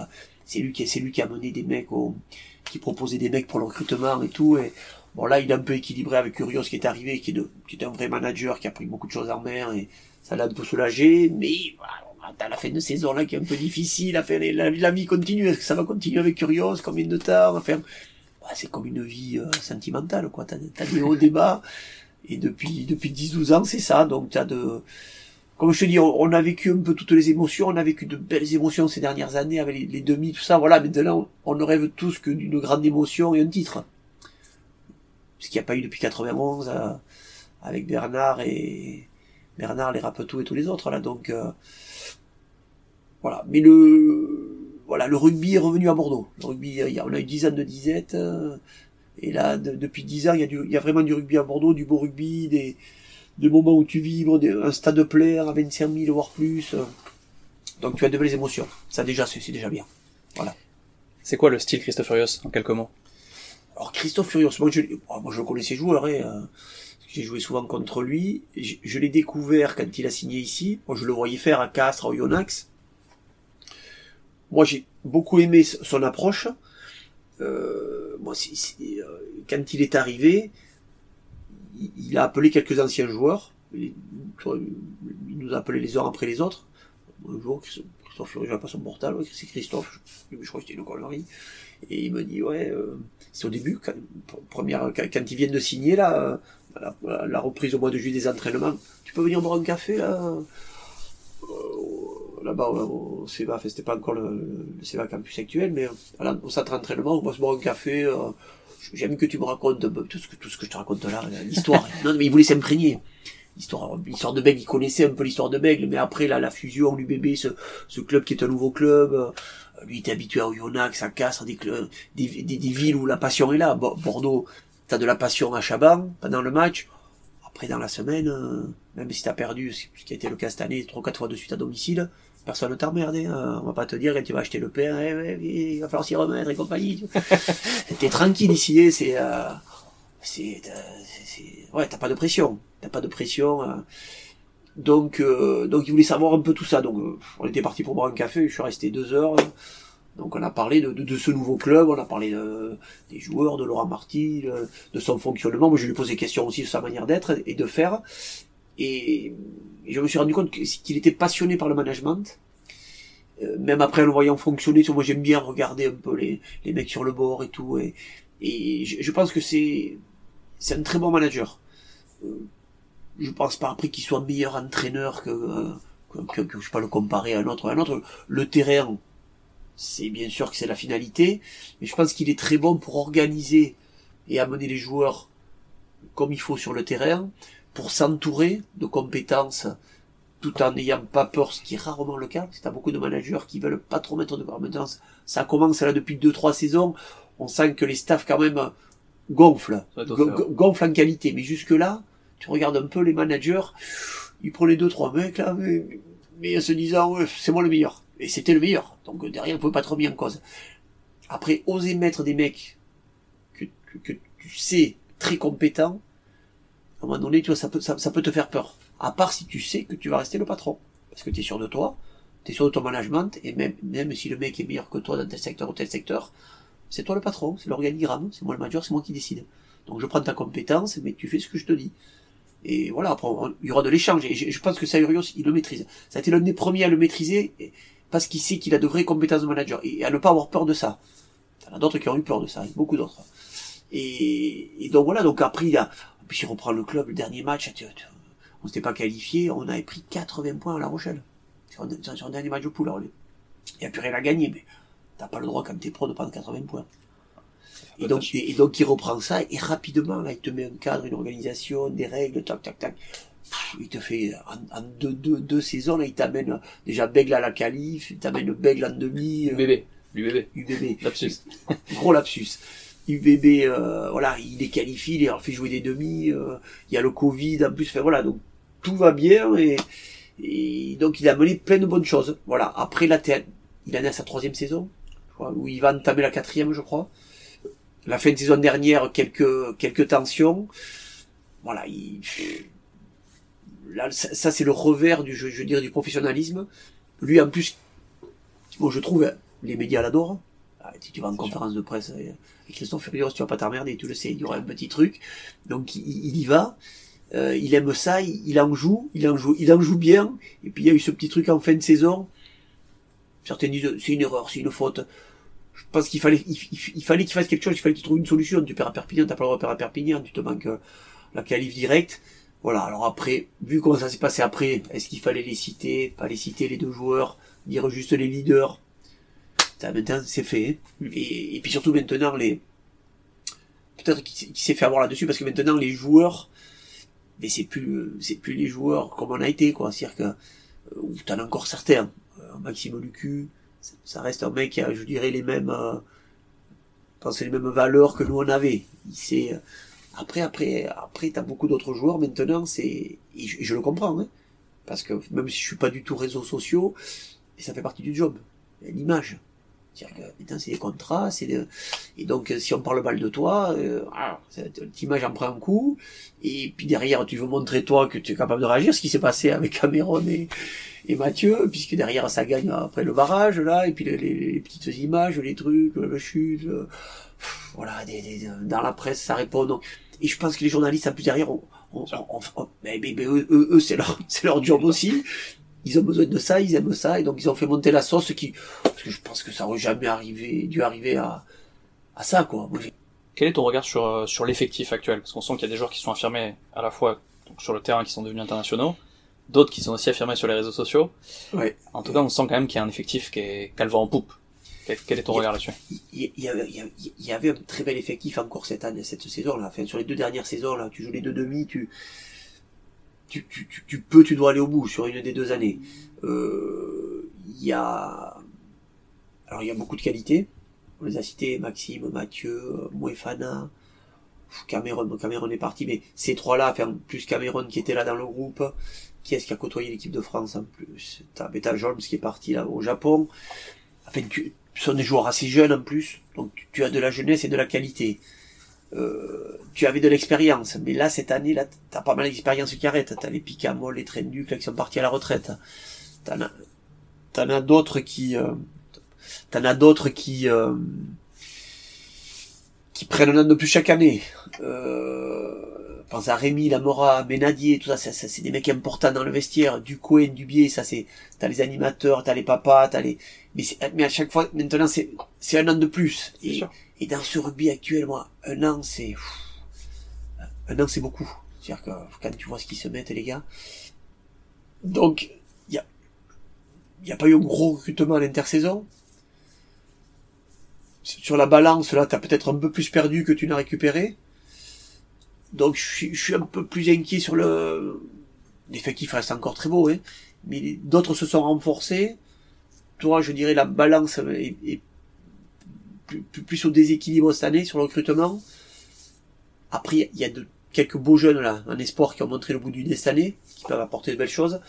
c'est lui qui c'est lui qui a mené des mecs au, qui proposait des mecs pour le recrutement et tout. Et bon là il a un peu équilibré avec Urios qui est arrivé qui est de, qui est un vrai manager qui a pris beaucoup de choses en mer et ça l'a un peu soulagé. Mais voilà, à la fin de saison là qui est un peu difficile, à faire la, la, vie continue, est-ce que ça va continuer avec Curios, combien de temps, enfin, bah, c'est comme une vie euh, sentimentale, quoi, t'as, as des hauts, des bas, et depuis, depuis 10-12 ans, c'est ça, donc t'as de, comme je te dis, on, a vécu un peu toutes les émotions, on a vécu de belles émotions ces dernières années avec les, demi, tout ça, voilà, maintenant, on ne rêve tous que d'une grande émotion et un titre. Ce qu'il n'y a pas eu depuis 91, euh, avec Bernard et, Bernard, les Rapetou et tous les autres, là, donc, euh, voilà. Mais le, voilà, le rugby est revenu à Bordeaux. Le rugby, on a eu dix ans de disette, euh, et là, depuis dix ans, il y, a du, il y a vraiment du rugby à Bordeaux, du beau rugby, des, des moments où tu vibres, un stade plein à 25 000 voire plus. Donc tu as de belles émotions. Ça déjà, c'est déjà bien. Voilà.
C'est quoi le style Christophe Furios, en quelques mots?
Alors Christophe Furios, moi je, oh, moi, je connaissais joueur, hein, j'ai joué souvent contre lui. Je, je l'ai découvert quand il a signé ici. Moi, je le voyais faire à Castres, au Yonax. Moi, j'ai beaucoup aimé son approche. Euh, euh, quand il est arrivé, il, a appelé quelques anciens joueurs. Il, nous a appelé les uns après les autres. Un jour, Christophe j'ai pas son portable, c'est Christophe, je, crois que c'était une connerie. Et il me dit, ouais, euh, c'est au début, quand, première, quand, ils viennent de signer, là, la, la, reprise au mois de juillet des entraînements, tu peux venir boire un café, là? Là-bas au CEVA, c'était pas encore le, le CEVA campus actuel, mais voilà, au centre d'entraînement, on va se boire un café, euh, j'aime que tu me racontes tout ce que, tout ce que je te raconte là, l'histoire. non, mais il voulait s'imprégner. L'histoire, l'histoire de Bègle, il connaissait un peu l'histoire de Bègle, mais après, là, la fusion, l'UBB, ce, ce club qui est un nouveau club, euh, lui, il était habitué à Oyonnax, à Castres, des, des, des, des, villes où la passion est là. Bordeaux, t'as de la passion à Chaban, pendant le match. Après, dans la semaine, euh, même si t'as perdu, ce qui a été le cas cette année, trois, quatre fois de suite à domicile, personne ne t'emmerde, hein. on va pas te dire quand tu vas acheter le pain, eh, il va falloir s'y remettre et compagnie. T'es tranquille ici, c'est, euh, c'est, ouais, t'as pas de pression, t'as pas de pression. Euh. Donc, euh, donc il voulait savoir un peu tout ça. Donc, euh, on était parti pour boire un café. Je suis resté deux heures. Donc, on a parlé de, de, ce nouveau club, on a parlé de, des joueurs, de Laurent Marty, de, son fonctionnement. Moi, je lui ai posé des questions aussi de sa manière d'être et de faire. Et je me suis rendu compte qu'il était passionné par le management. Euh, même après le voyant fonctionner, moi j'aime bien regarder un peu les, les mecs sur le bord et tout. Et, et je, pense que c'est c'est un très bon manager. Euh, je pense pas après qu'il soit meilleur entraîneur que, euh, que, que, je sais pas le comparer à un autre. À un autre. Le terrain, c'est bien sûr que c'est la finalité, mais je pense qu'il est très bon pour organiser et amener les joueurs comme il faut sur le terrain pour s'entourer de compétences tout en n'ayant pas peur, ce qui est rarement le cas, que t'as beaucoup de managers qui veulent pas trop mettre de compétences. Ça commence là depuis deux, trois saisons, on sent que les staffs quand même gonflent, gonflent en qualité, mais jusque là, tu regardes un peu les managers, il prenait deux, trois mecs, là, mais, mais en se disant, ouais, c'est moi le meilleur. Et c'était le meilleur. Donc derrière, il pouvait pas trop mis en cause. Après, oser mettre des mecs que, que, que tu sais très compétents, à un moment donné, tu vois, ça peut, ça, ça peut te faire peur. À part si tu sais que tu vas rester le patron. Parce que tu es sûr de toi, tu es sûr de ton management, et même, même si le mec est meilleur que toi dans tel secteur ou tel secteur, c'est toi le patron, c'est l'organigramme, c'est moi le manager, c'est moi qui décide. Donc je prends ta compétence, mais tu fais ce que je te dis. Et voilà, après, il y aura de l'échange. Et je, je pense que Sayurios, il le maîtrise. Ça a été l'un des premiers à le maîtriser, parce qu'il sait qu'il a de vraies compétences de manager. Et à ne pas avoir peur de ça. Il y en a d'autres qui ont eu peur de ça, beaucoup d'autres. Et, et donc voilà, donc après, il a, puis il reprend le club, le dernier match, on s'était pas qualifié, on avait pris 80 points à La Rochelle. Sur sur un dernier match de poule, il n'y a plus rien à gagner, mais t'as pas le droit, quand t'es pro, de prendre 80 points. Et donc, et, et donc, il reprend ça, et rapidement, là, il te met un cadre, une organisation, des règles, tac, tac, tac. Pff, Il te fait, en, en deux, deux, deux saisons, là, il t'amène déjà Bègle à la qualif, il t'amène Bègle en demi, euh,
UBB.
UBB.
Lapsus.
Gros lapsus. UBB, euh, voilà, il est qualifié, il leur fait jouer des demi, euh, il y a le Covid en plus, enfin voilà, donc tout va bien et, et donc il a mené plein de bonnes choses. Voilà, après la TN, il en est à sa troisième saison, je crois, où il va entamer la quatrième, je crois. La fin de saison dernière, quelques quelques tensions. Voilà, il, là, ça, ça, c'est le revers du, je, je dirais, du professionnalisme. Lui, en plus, bon, je trouve, hein, les médias l'adorent. Ah, Si tu vas en conférence de presse euh, avec Christophe Furios, tu vas pas t'emmerder, tu le sais, il y aura un petit truc. Donc il, y va, euh, il aime ça, il, en joue, il en joue, il en joue bien. Et puis il y a eu ce petit truc en fin de saison. Certains disent c'est une erreur, c'est une faute. Je pense qu'il fallait, il fallait qu'il fasse quelque chose, il fallait qu'il trouve une solution. Tu perds à Perpignan, t'as pas le droit de perdre à Perpignan, tu te manques euh, la qualif directe. Voilà. Alors après, vu comment ça s'est passé après, est-ce qu'il fallait les citer, pas les citer les deux joueurs, dire juste les leaders? Maintenant c'est fait. Et, et puis surtout maintenant les peut-être qu'il s'est- fait avoir là-dessus parce que maintenant les joueurs mais c'est plus c'est plus les joueurs comme on a été quoi. C'est-à-dire que euh, ou t'en as encore certains. Euh, Maxime Lucu ça- reste un mec qui a je dirais les mêmes euh, les mêmes valeurs que nous on avait. Euh, après après après t'as beaucoup d'autres joueurs maintenant c'est je, je le comprends hein, parce que même si je suis pas du tout réseaux sociaux ça fait partie du job. L'image c'est-à-dire que c'est des contrats, c'est de... et donc si on parle mal de toi, euh, ah, en prend un coup, et puis derrière tu veux montrer toi que tu es capable de réagir, ce qui s'est passé avec Cameron et, et Mathieu, puisque derrière ça gagne après le barrage là, et puis les, les- les petites images, les trucs, le chute, voilà, des, des- dans la presse ça répond. Donc, et je pense que les journalistes plus derrière, on, on, on- eux, eux, c'est leur, c'est leur job aussi. Ils ont besoin de ça, ils aiment ça, et donc ils ont fait monter la sauce qui, parce que je pense que ça aurait jamais arrivé, dû arriver à, à ça, quoi. Moi,
Quel est ton regard sur, euh, sur l'effectif actuel? Parce qu'on sent qu'il y a des joueurs qui sont affirmés à la fois donc, sur le terrain qui sont devenus internationaux, d'autres qui sont aussi affirmés sur les réseaux sociaux.
Ouais.
En tout cas, on sent quand même qu'il y a un effectif qui est qu'elle va en poupe. Quel, est ton
a-
regard là-dessus?
il y, avait, il y avait- un très bel effectif encore cette année, cette saison là. Enfin, sur les deux dernières saisons là, tu joues les deux demi, tu, tu, tu, tu, tu peux, tu dois aller au bout sur une des deux années. Euh, Il y a, alors il y a beaucoup de qualités. On les a cités, Maxime, Mathieu, Moefana, Cameron, Cameron est parti, mais ces trois-là, enfin, plus Cameron qui était là dans le groupe, qui est-ce qui a côtoyé l'équipe de France en plus? T'as Beta Jones qui est parti là au Japon. Enfin, tu, ce sont des joueurs assez jeunes en plus, donc tu as de la jeunesse et de la qualité. Euh, tu avais de l'expérience, mais là cette année, là, t'as pas mal d'expérience qui arrête. T'as les Picamol, les Trenduc là qui sont partis à la retraite. T'en as, t'en as d'autres qui, euh, t'en as d'autres qui, euh, qui prennent un an de plus chaque année. Euh, pense à Rémi, Lamora, Ménadier, tout ça, ça, ça, c'est des mecs importants dans le vestiaire. Du Cohen, du Biais, ça c'est, t'as les animateurs, t'as les papas, t'as les, mais, mais à chaque fois, maintenant c'est, c'est un an de plus.
C'est
Et,
sûr.
Et dans ce rugby actuel, moi, un an c'est, un an c'est beaucoup. C'est-à-dire que quand tu vois ce qu'ils se mettent, les gars. Donc, il y a, il y a pas eu un gros recrutement à l'intersaison. Sur la balance, là, t'as peut-être un peu plus perdu que tu n'as récupéré. Donc, je suis, un peu plus inquiet sur le, l'effectif reste encore très beau, hein. Mais d'autres se sont renforcés. Toi, je dirais la balance est plus, au déséquilibre cette année sur le recrutement. Après, il y a de quelques beaux jeunes là, un espoir qui ont montré le bout du nez cette année, qui peuvent apporter de belles choses.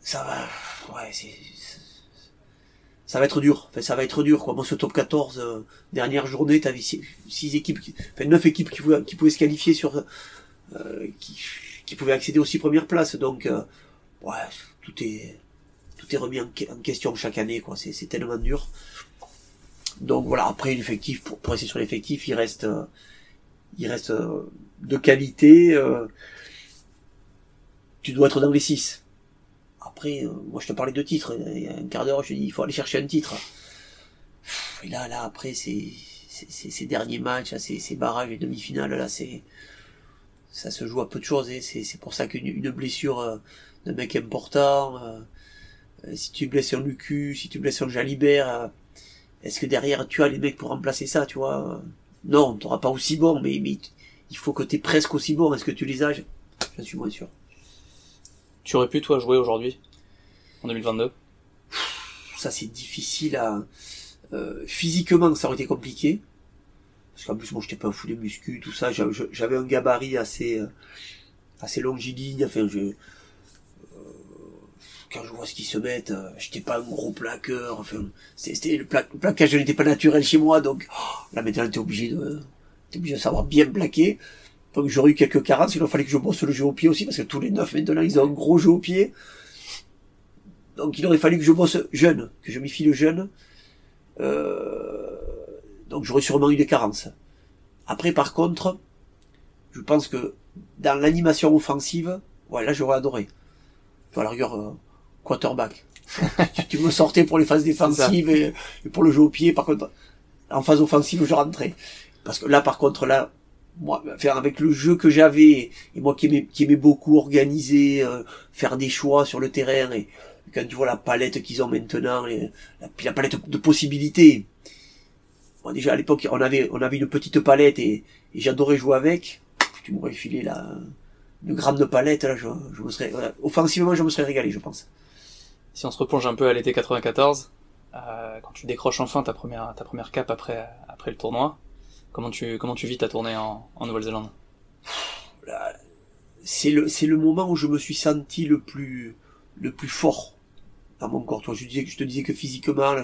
Ça va, ouais, c'est, ça va être dur. Enfin, ça va être dur, quoi. Moi, ce top 14, euh, dernière journée, t'avais six, six équipes, qui, enfin, neuf équipes qui pouvaient, se qualifier sur, euh, qui, pouvaient accéder aux six premières places. Donc, euh, ouais, tout est, tout est remis en, en question chaque année, quoi. C'est tellement dur. Donc voilà, après l'effectif, pour, pour rester sur l'effectif, il reste, euh, il reste euh, de qualité. euh, tu dois être dans les 6. Après, moi je te parlais de titres. Il y a un quart d'heure, je te dis, il faut aller chercher un titre. Et là, là, après, c'est, ces derniers matchs, ces, ces barrages et demi-finales, là, c'est, ça se joue à peu de choses. Et c'est, c'est pour ça qu'une une blessure d'un mec important, si tu blesses un Lucu, si tu blesses un Jalibert, est-ce que derrière tu as les mecs pour remplacer ça, tu vois? Non, t'auras pas aussi bon, mais, mais il faut que t'aies presque aussi bon. Est-ce que tu les as? J'en suis moins sûr.
Tu aurais pu, toi, jouer aujourd'hui En 2022
Ça c'est difficile à... euh, physiquement, ça aurait été compliqué. Parce qu'en plus, moi, j'étais pas un fou de muscu, tout ça. J'avais un gabarit assez, euh, assez longiligne. Enfin, je, quand je vois ce qu'ils se mettent, euh, j'étais pas un gros plaqueur. Enfin, c'était le, pla- le plaquage n'était pas naturel chez moi, donc oh, là maintenant, t'es obligé de, t'es obligé de savoir bien plaquer. Donc j'aurais eu quelques carences. Il fallait que je bosse le jeu au pied aussi, parce que tous les neufs maintenant, ils ont un gros jeu au pied. Donc il aurait fallu que je bosse jeune, que je m'y file jeune. Euh, donc j'aurais sûrement eu des carences. Après, par contre, je pense que dans l'animation offensive, ouais, j'aurais adoré. Tu vois, la rigueur, euh, quarterback. tu, tu me sortais pour les phases défensives et, et pour le jeu au pied. Par contre, en phase offensive, je rentrais. Parce que là, par contre, là, moi, faire avec le jeu que j'avais et moi qui aimais, qui aimais beaucoup organiser, euh, faire des choix sur le terrain et quand tu vois la palette qu'ils ont maintenant, les- la, puis la palette de possibilités. Bon, déjà à l'époque, on avait, on avait une petite palette et, et j'adorais jouer avec. Tu m'aurais filé la, une grande palette, là, je, je me serais, voilà. offensivement, je me serais régalé, je pense.
Si on se replonge un peu à l'été 94, euh, quand tu décroches enfin ta première, ta première cape après, après le tournoi, comment tu, comment tu vis ta tournée en, en Nouvelle-Zélande?
C'est le, c'est le moment où je me suis senti le plus, le plus fort dans mon corps. Toi, je disais, te disais que physiquement,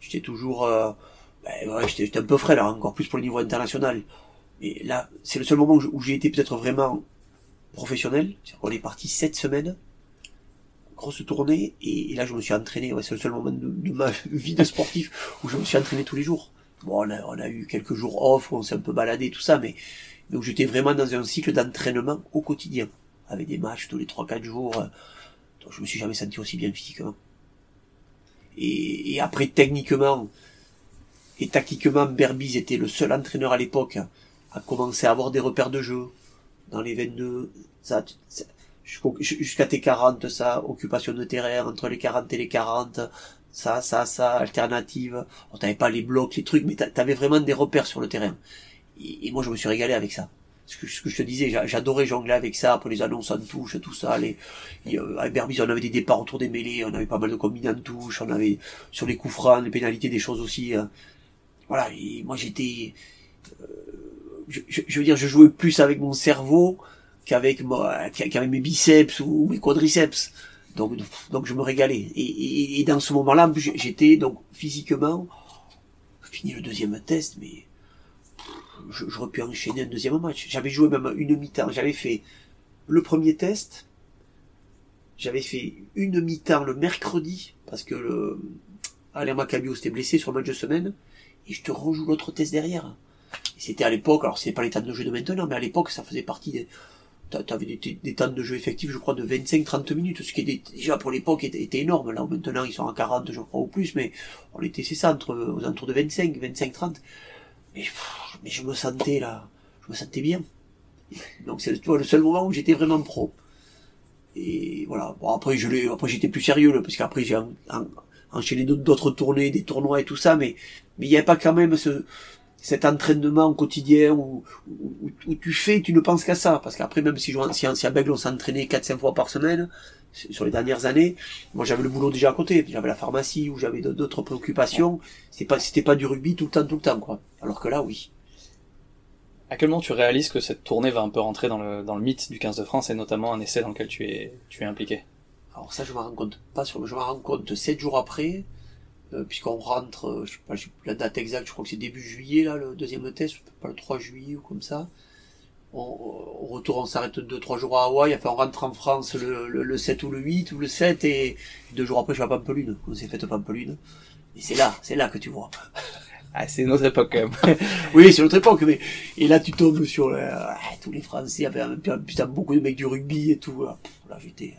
j'étais toujours, euh, ben, ouais, j'étais, un peu frais, là, encore plus pour le niveau international. Et là, c'est le seul moment où j'ai été peut-être vraiment professionnel. Qu'on est parti sept semaines, grosse tournée, et, et là, je me suis entraîné. Ouais, c'est le seul moment de, ma vie de sportif où je me suis entraîné tous les jours. Bon, on a, on a eu quelques jours off où on s'est un peu baladé, tout ça, mais, où j'étais vraiment dans un cycle d'entraînement au quotidien, avec des matchs tous les 3-4 jours. euh, Donc je me suis jamais senti aussi bien physiquement. Et, après, techniquement et tactiquement, Berbiz était le seul entraîneur à l'époque à commencer à avoir des repères de jeu dans les 22, ça, jusqu'à tes 40, ça, occupation de terrain entre les 40 et les 40, ça, ça, ça, alternative. On t'avait pas les blocs, les trucs, mais t'a- t'avais vraiment des repères sur le terrain. Et, moi, je me suis régalé avec ça. Ce que, ce que je te disais, j'a- j'adorais jongler avec ça, pour les annonces en touche, tout ça. Les, et, euh, avec Berbiz, on avait des départs autour des mêlées, on avait pas mal de combinés en touche, on avait sur les coups francs, les pénalités, des choses aussi. euh, voilà, et moi j'étais, euh, je, je- je veux dire, je jouais plus avec mon cerveau qu'avec moi, qu'avec mes biceps ou mes quadriceps. Donc, donc je me régalais. Et, et, et dans ce moment-là, j'étais donc physiquement, je finis le deuxième test, mais j'aurais pu enchaîner un deuxième match. J'avais joué même une mi-temps. J'avais fait le premier test. J'avais fait une mi-temps le mercredi parce que le Alain Macabio s'était blessé sur le match de semaine et je te rejoue l'autre test derrière. C'était à l'époque, alors c'est pas temps de jeu de maintenant, mais à l'époque ça faisait partie des, t'avais des, temps de jeu effectifs, je crois, de 25-30 minutes, ce qui était déjà pour l'époque était, énorme. Là, maintenant, ils sont à 40, je crois, ou plus, mais on était, c'est ça, entre, aux alentours de 25, 25-30. Mais, mais je me sentais, là, je me sentais bien. Donc, c'est tu vois, le seul moment où j'étais vraiment pro. Et voilà. Bon, après, je l'ai, après, j'étais plus sérieux, là, parce qu'après, j'ai en- en- enchaîné d'autres tournées, des tournois et tout ça, mais, mais il n'y a pas quand même ce, cet entraînement quotidien où, où, où- tu fais, tu ne penses qu'à ça. Parce qu'après, même si, je, si, si à Bègle, on s'entraînait 4-5 fois par semaine, sur les dernières années, moi j'avais le boulot déjà à côté, j'avais la pharmacie ou j'avais d'autres préoccupations, c'était pas, c'était pas du rugby tout le temps, tout le temps, quoi. Alors que là, oui.
À quel moment tu réalises que cette tournée va un peu rentrer dans le, dans le mythe du 15 de France et notamment un essai dans lequel tu es, tu es impliqué?
Alors ça, je m'en rends compte pas sur, je m'en rends compte sept jours après, euh, puisqu'on rentre, euh, je sais pas, la date exacte, je crois que c'est début juillet, là, le deuxième test, pas le 3 juillet ou comme ça. On, au retour, on s'arrête deux, trois jours à Hawaï, enfin, on rentre en France le, le, le 7 ou le 8 ou le 7, et deux jours après, je vais à Pampelune, on s'est fait Pampelune. Et c'est là, c'est là que tu vois.
Ah, c'est notre époque quand même.
oui, c'est notre époque, mais et là tu tombes sur euh, tous les Français, enfin, putain beaucoup de mecs du rugby et tout. Là, là j'étais,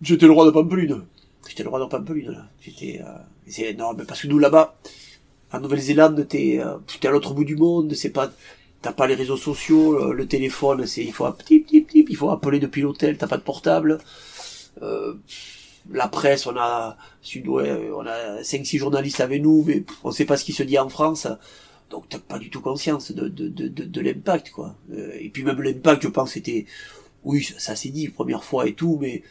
j'étais le roi de Pampelune. J'étais le roi de Pampelune là. J'étais, euh, c'est énorme parce que nous là-bas, en Nouvelle-Zélande, t'es, euh, t'es à l'autre bout du monde. C'est pas, t'as pas les réseaux sociaux, le, téléphone, c'est, il faut petit, petit, petit, il faut appeler depuis l'hôtel. T'as pas de portable. Euh, la presse, on a on a 5-6 journalistes avec nous, mais on sait pas ce qui se dit en France. Donc t'as pas du tout conscience de, de, de, de, l'impact, quoi. Euh, et puis même l'impact, je pense, c'était, oui, ça, s'est dit première fois et tout, mais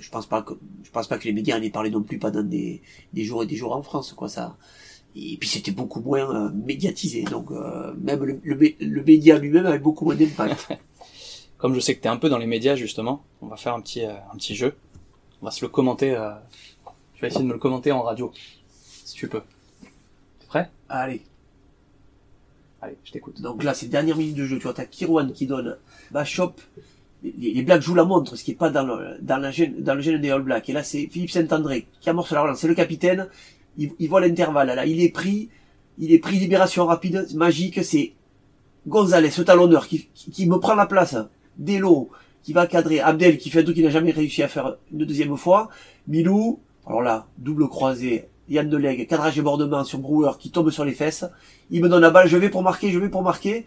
je pense pas que je pense pas que les médias en aient parlé non plus pendant des, des jours et des jours en France, quoi. Ça. Et puis c'était beaucoup moins euh, médiatisé, donc euh, même le, le, média lui-même avait beaucoup moins d'impact.
Comme je sais que t'es un peu dans les médias justement, on va faire un petit un petit jeu. On va se le commenter. Euh... Tu vas essayer de me le commenter en radio, si tu peux. T'es prêt?
Allez.
Allez, je t'écoute.
Donc là, c'est dernière minute de jeu. Tu vois, t'as Kirwan qui donne Bachop. Les, les, Blacks jouent la montre, ce qui est pas dans le, dans la dans le gène des All Blacks. Et là, c'est Philippe Saint-André qui amorce la relance. C'est le capitaine. Il, il voit l'intervalle. Là, il est pris. Il est pris libération rapide, magique. C'est Gonzalez, ce talonneur, qui, qui, me prend la place. Delo, qui va cadrer Abdel qui fait un truc qu'il n'a jamais réussi à faire une deuxième fois. Milou, alors là, double croisé, Yann Deleg, cadrage et bordement sur Brewer qui tombe sur les fesses. Il me donne la balle, je vais pour marquer, je vais pour marquer.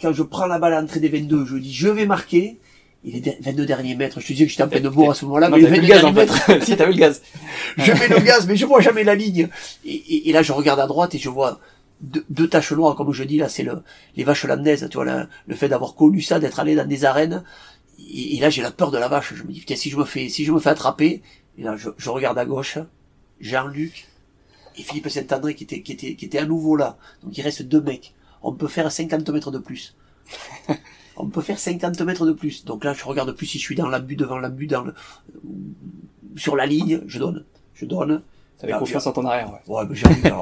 Quand je prends la balle à l'entrée des 22, je dis je vais marquer. Il est 22 derniers mètres. Je te disais que j'étais en pleine bourre à ce moment-là,
mais il le gaz en fait. si t'as vu le gaz.
je mets le gaz, mais je vois jamais la ligne. Et, et, là, je regarde à droite et je vois deux, deux taches noires, comme je dis là, c'est le, les vaches landaises, tu vois, le fait d'avoir connu ça, d'être allé dans des arènes et, là j'ai la peur de la vache. Je me dis putain si je me fais si je me fais attraper, et là je, je regarde à gauche, Jean-Luc et Philippe Saint-André qui était qui était qui était à nouveau là. Donc il reste deux mecs. On peut faire 50 mètres de plus. On peut faire 50 mètres de plus. Donc là je regarde plus si je suis dans l'abus devant l'abus dans le, sur la ligne, je donne, je donne.
T'avais confiance en ton arrière, ouais.
Ouais, mais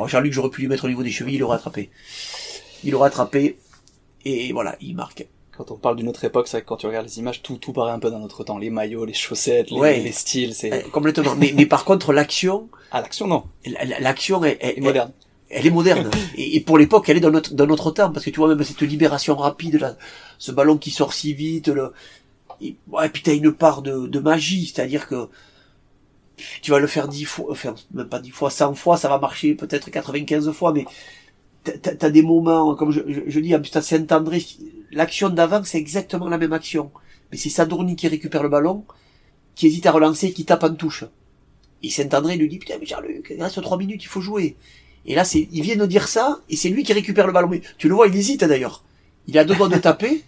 Jean-Luc, j'aurais pu lui mettre au niveau des chevilles, il aurait attrapé. Il aurait attrapé, et voilà, il marque
quand on parle d'une autre époque, c'est vrai que quand tu regardes les images, tout, tout paraît un peu d'un autre temps. Les maillots, les chaussettes, les, les styles, c'est...
Euh, complètement. mais, mais par contre, l'action...
Ah, l'action, non.
L'action est,
est, moderne.
Elle, est moderne. et, pour l'époque, elle est dans notre, dans notre temps. Parce que tu vois, même cette libération rapide, là, ce ballon qui sort si vite, le... et, ouais, puis t'as une part de, de magie. C'est-à-dire que tu vas le faire dix fois, enfin, même pas dix fois, cent fois, ça va marcher peut-être 95 fois, mais t'as as des moments, comme je, je, je dis, à Saint-André, l'action d'avant, c'est exactement la même action. Mais c'est Sadourny qui récupère le ballon, qui hésite à relancer, qui tape en touche. Et Saint-André lui dit, putain, mais Jean-Luc, il reste trois minutes, il faut jouer. Et là, c'est, il vient de dire ça, et c'est lui qui récupère le ballon. Mais tu le vois, il hésite d'ailleurs. Il a deux doigts de taper.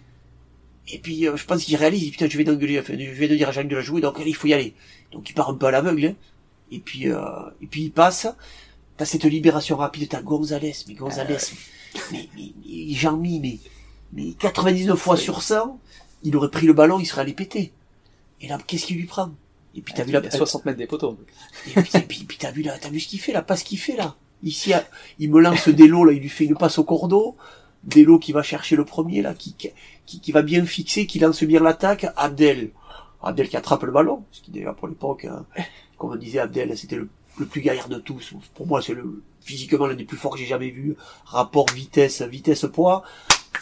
Et puis, euh, je pense qu'il réalise, putain, je vais d'engueuler, enfin, je vais de dire à Jean de la jouer, donc il faut y aller. Donc il part un peu à l'aveugle, hein. Et puis, euh, et puis il passe. T'as cette libération rapide, t'as Gonzalez, mais Gonzalez, ah mais, mais, mais Jean-Mi, mais, mais 99 fois sur 100, il aurait pris le ballon, il serait allé péter. Et là, qu'est-ce qu'il lui prend?
Et puis t'as vu la... 60 mètres des poteaux.
Et puis, puis, t'as vu là, t'as vu ce qu'il fait là, pas ce qu'il fait là. Ici, il me lance Delo, là, il lui fait une passe au cordeau. Delo qui va chercher le premier, là, qui, qui, qui va bien fixer, qui lance bien l'attaque. Abdel. Abdel qui attrape le ballon. Ce qui, déjà, pour l'époque, hein, comme on disait, Abdel, c'était le le plus gaillard de tous. Pour moi, c'est le physiquement l'un des plus forts que j'ai jamais vu. Rapport vitesse, vitesse poids.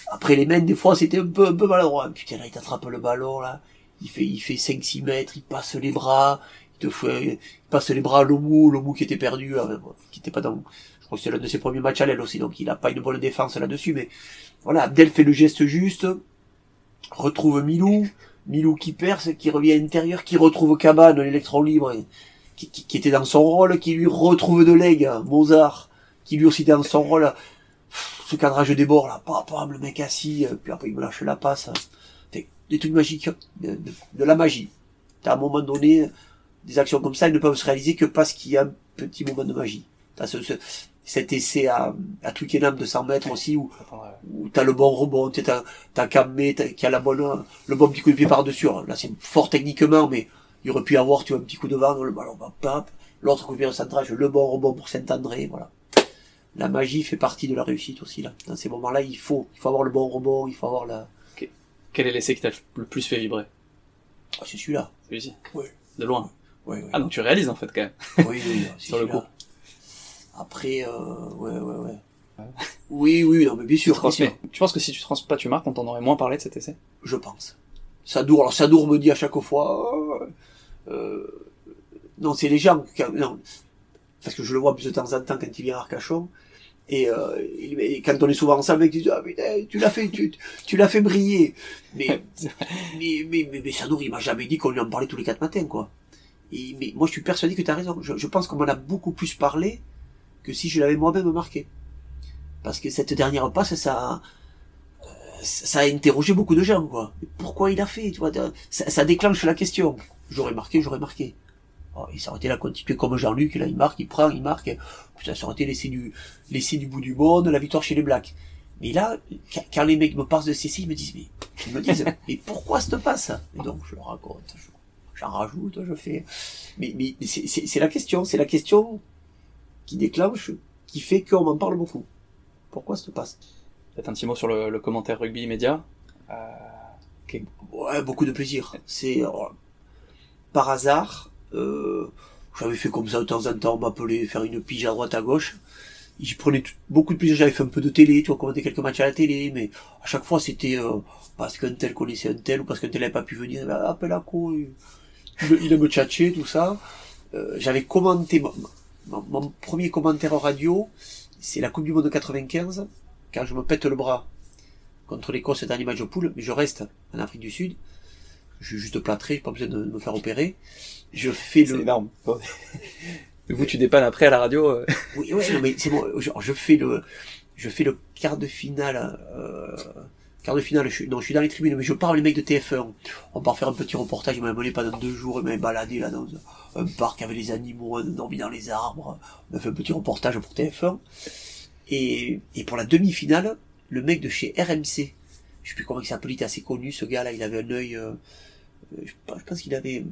Après les mains, des fois, c'était un peu, un peu maladroit. Putain, là, il t'attrape le ballon, là. Il fait, il fait 5-6 mètres, il passe les bras. Il passe les bras à Lomou, Lomou qui était perdu, qui était pas dans, je crois que c'est l'un de ses premiers matchs à l'aile aussi, donc il a pas une bonne défense là-dessus, mais voilà, Abdel fait le geste juste, retrouve Milou, Milou qui perce, qui revient à l'intérieur, qui retrouve Cabane, l'électron libre, qui, était dans son rôle, qui lui retrouve de l'aigle, Mozart, qui lui aussi dans son rôle, ce cadrage des bords là, pam, le mec assis, euh, puis après il me lâche la passe. Des, trucs magiques, de, la magie. À un moment donné, des actions comme ça, elles ne peuvent se réaliser que parce qu'il y a un petit moment de magie. T'as ce, cet essai à, à Twickenham de 100 mètres aussi, où, où t'as le bon rebond, t'as, t'as t'as, qui a la bonne, le bon petit coup de pied par-dessus. Là, c'est fort techniquement, mais il aurait pu y avoir, tu vois, un petit coup de vent, le ballon va pap, l'autre coup de pied en centrage, le bon rebond pour Saint-André, voilà. La magie fait partie de la réussite aussi, là. Dans ces moments-là, il faut, il faut avoir le bon rebond, il faut avoir la,
Quel est l'essai qui t'a le plus fait vibrer?
Ah, c'est celui-là.
Celui-ci?
Ouais.
De loin.
Ouais, ouais.
Ah, donc tu réalises en fait quand même.
oui, oui,
Sur le coup.
Après, euh, ouais, ouais, ouais. Oui, oui, non, mais bien sûr, bien sûr.
Tu penses que si tu transmets pas, tu marques, on t'en aurait moins parlé de cet essai?
Je pense. Sadour, alors Sadour me dit à chaque fois, euh, non, c'est les gens, qui- non, parce que je le vois de temps en temps quand il vient à Arcachon, et, euh, et quand on est souvent ensemble, il dit, ah, putain, tu l'as fait, tu, tu l'as fait briller. Mais, mais, mais, mais, mais Sadour, il m'a jamais dit qu'on lui en parlait tous les quatre matins, quoi. Et, mais moi, je suis persuadé que tu as raison. Je, je pense qu'on m'en a beaucoup plus parlé que si je l'avais moi-même marqué. Parce que cette dernière passe, ça, euh, ça a interrogé beaucoup de gens, quoi. Pourquoi il a fait, tu vois, ça, ça déclenche la question. J'aurais marqué, j'aurais marqué. Oh, il s'aurait été là continuer comme Jean-Luc, là, il marque, il prend, il marque. Putain, ça aurait été laissé du, laissé du bout du monde, la victoire chez les Blacks. Mais là, quand- les mecs me passent de ceci, ils me disent, mais, ils me disent, mais pourquoi cette passe? Et donc, je le raconte, je- j'en rajoute, je fais, mais, mais c'est, la question, c'est la question qui déclenche, qui fait qu'on m'en parle beaucoup. Pourquoi cette passe?
Peut-être un petit mot sur le, le commentaire rugby immédiat. Euh,
Ouais, beaucoup de plaisir. C'est euh, par hasard, euh, j'avais fait comme ça de temps en temps, on m'appelait faire une pige à droite à gauche. J'y prenais beaucoup de plaisir. J'avais fait un peu de télé, tu vois, commenter quelques matchs à la télé, mais à chaque fois c'était euh, parce qu'un tel connaissait un tel ou parce qu'un tel n'avait pas pu venir. Bah, appelle à quoi il, il me tchatcher, tout ça. Euh, j'avais commenté mon, mon- mon premier commentaire radio, c'est la Coupe du Monde de 95, quand je me pète le bras contre l'Écosse dans les matchs de poule, mais je reste en Afrique du Sud. Je suis juste plâtré, j'ai pas besoin de me faire opérer. Je fais
c'est
le,
énorme. Vous, tu dépannes après à la radio. euh,
oui, oui, non, mais c'est bon. Genre, je fais le, je fais le quart de finale, euh, quart de finale. Je non, je suis dans les tribunes, mais je parle les mecs de TF1. On part faire un petit reportage. Ils m'avaient amené pendant deux jours. Ils m'avaient baladé là dans un parc avec les animaux, dormi dans les arbres. On a fait un petit reportage pour TF1. Et, et pour la demi-finale, le mec de chez RMC, je sais plus comment il s'appelait, il était assez connu, ce gars-là, il avait un œil, euh, euh, je je pense qu'il avait,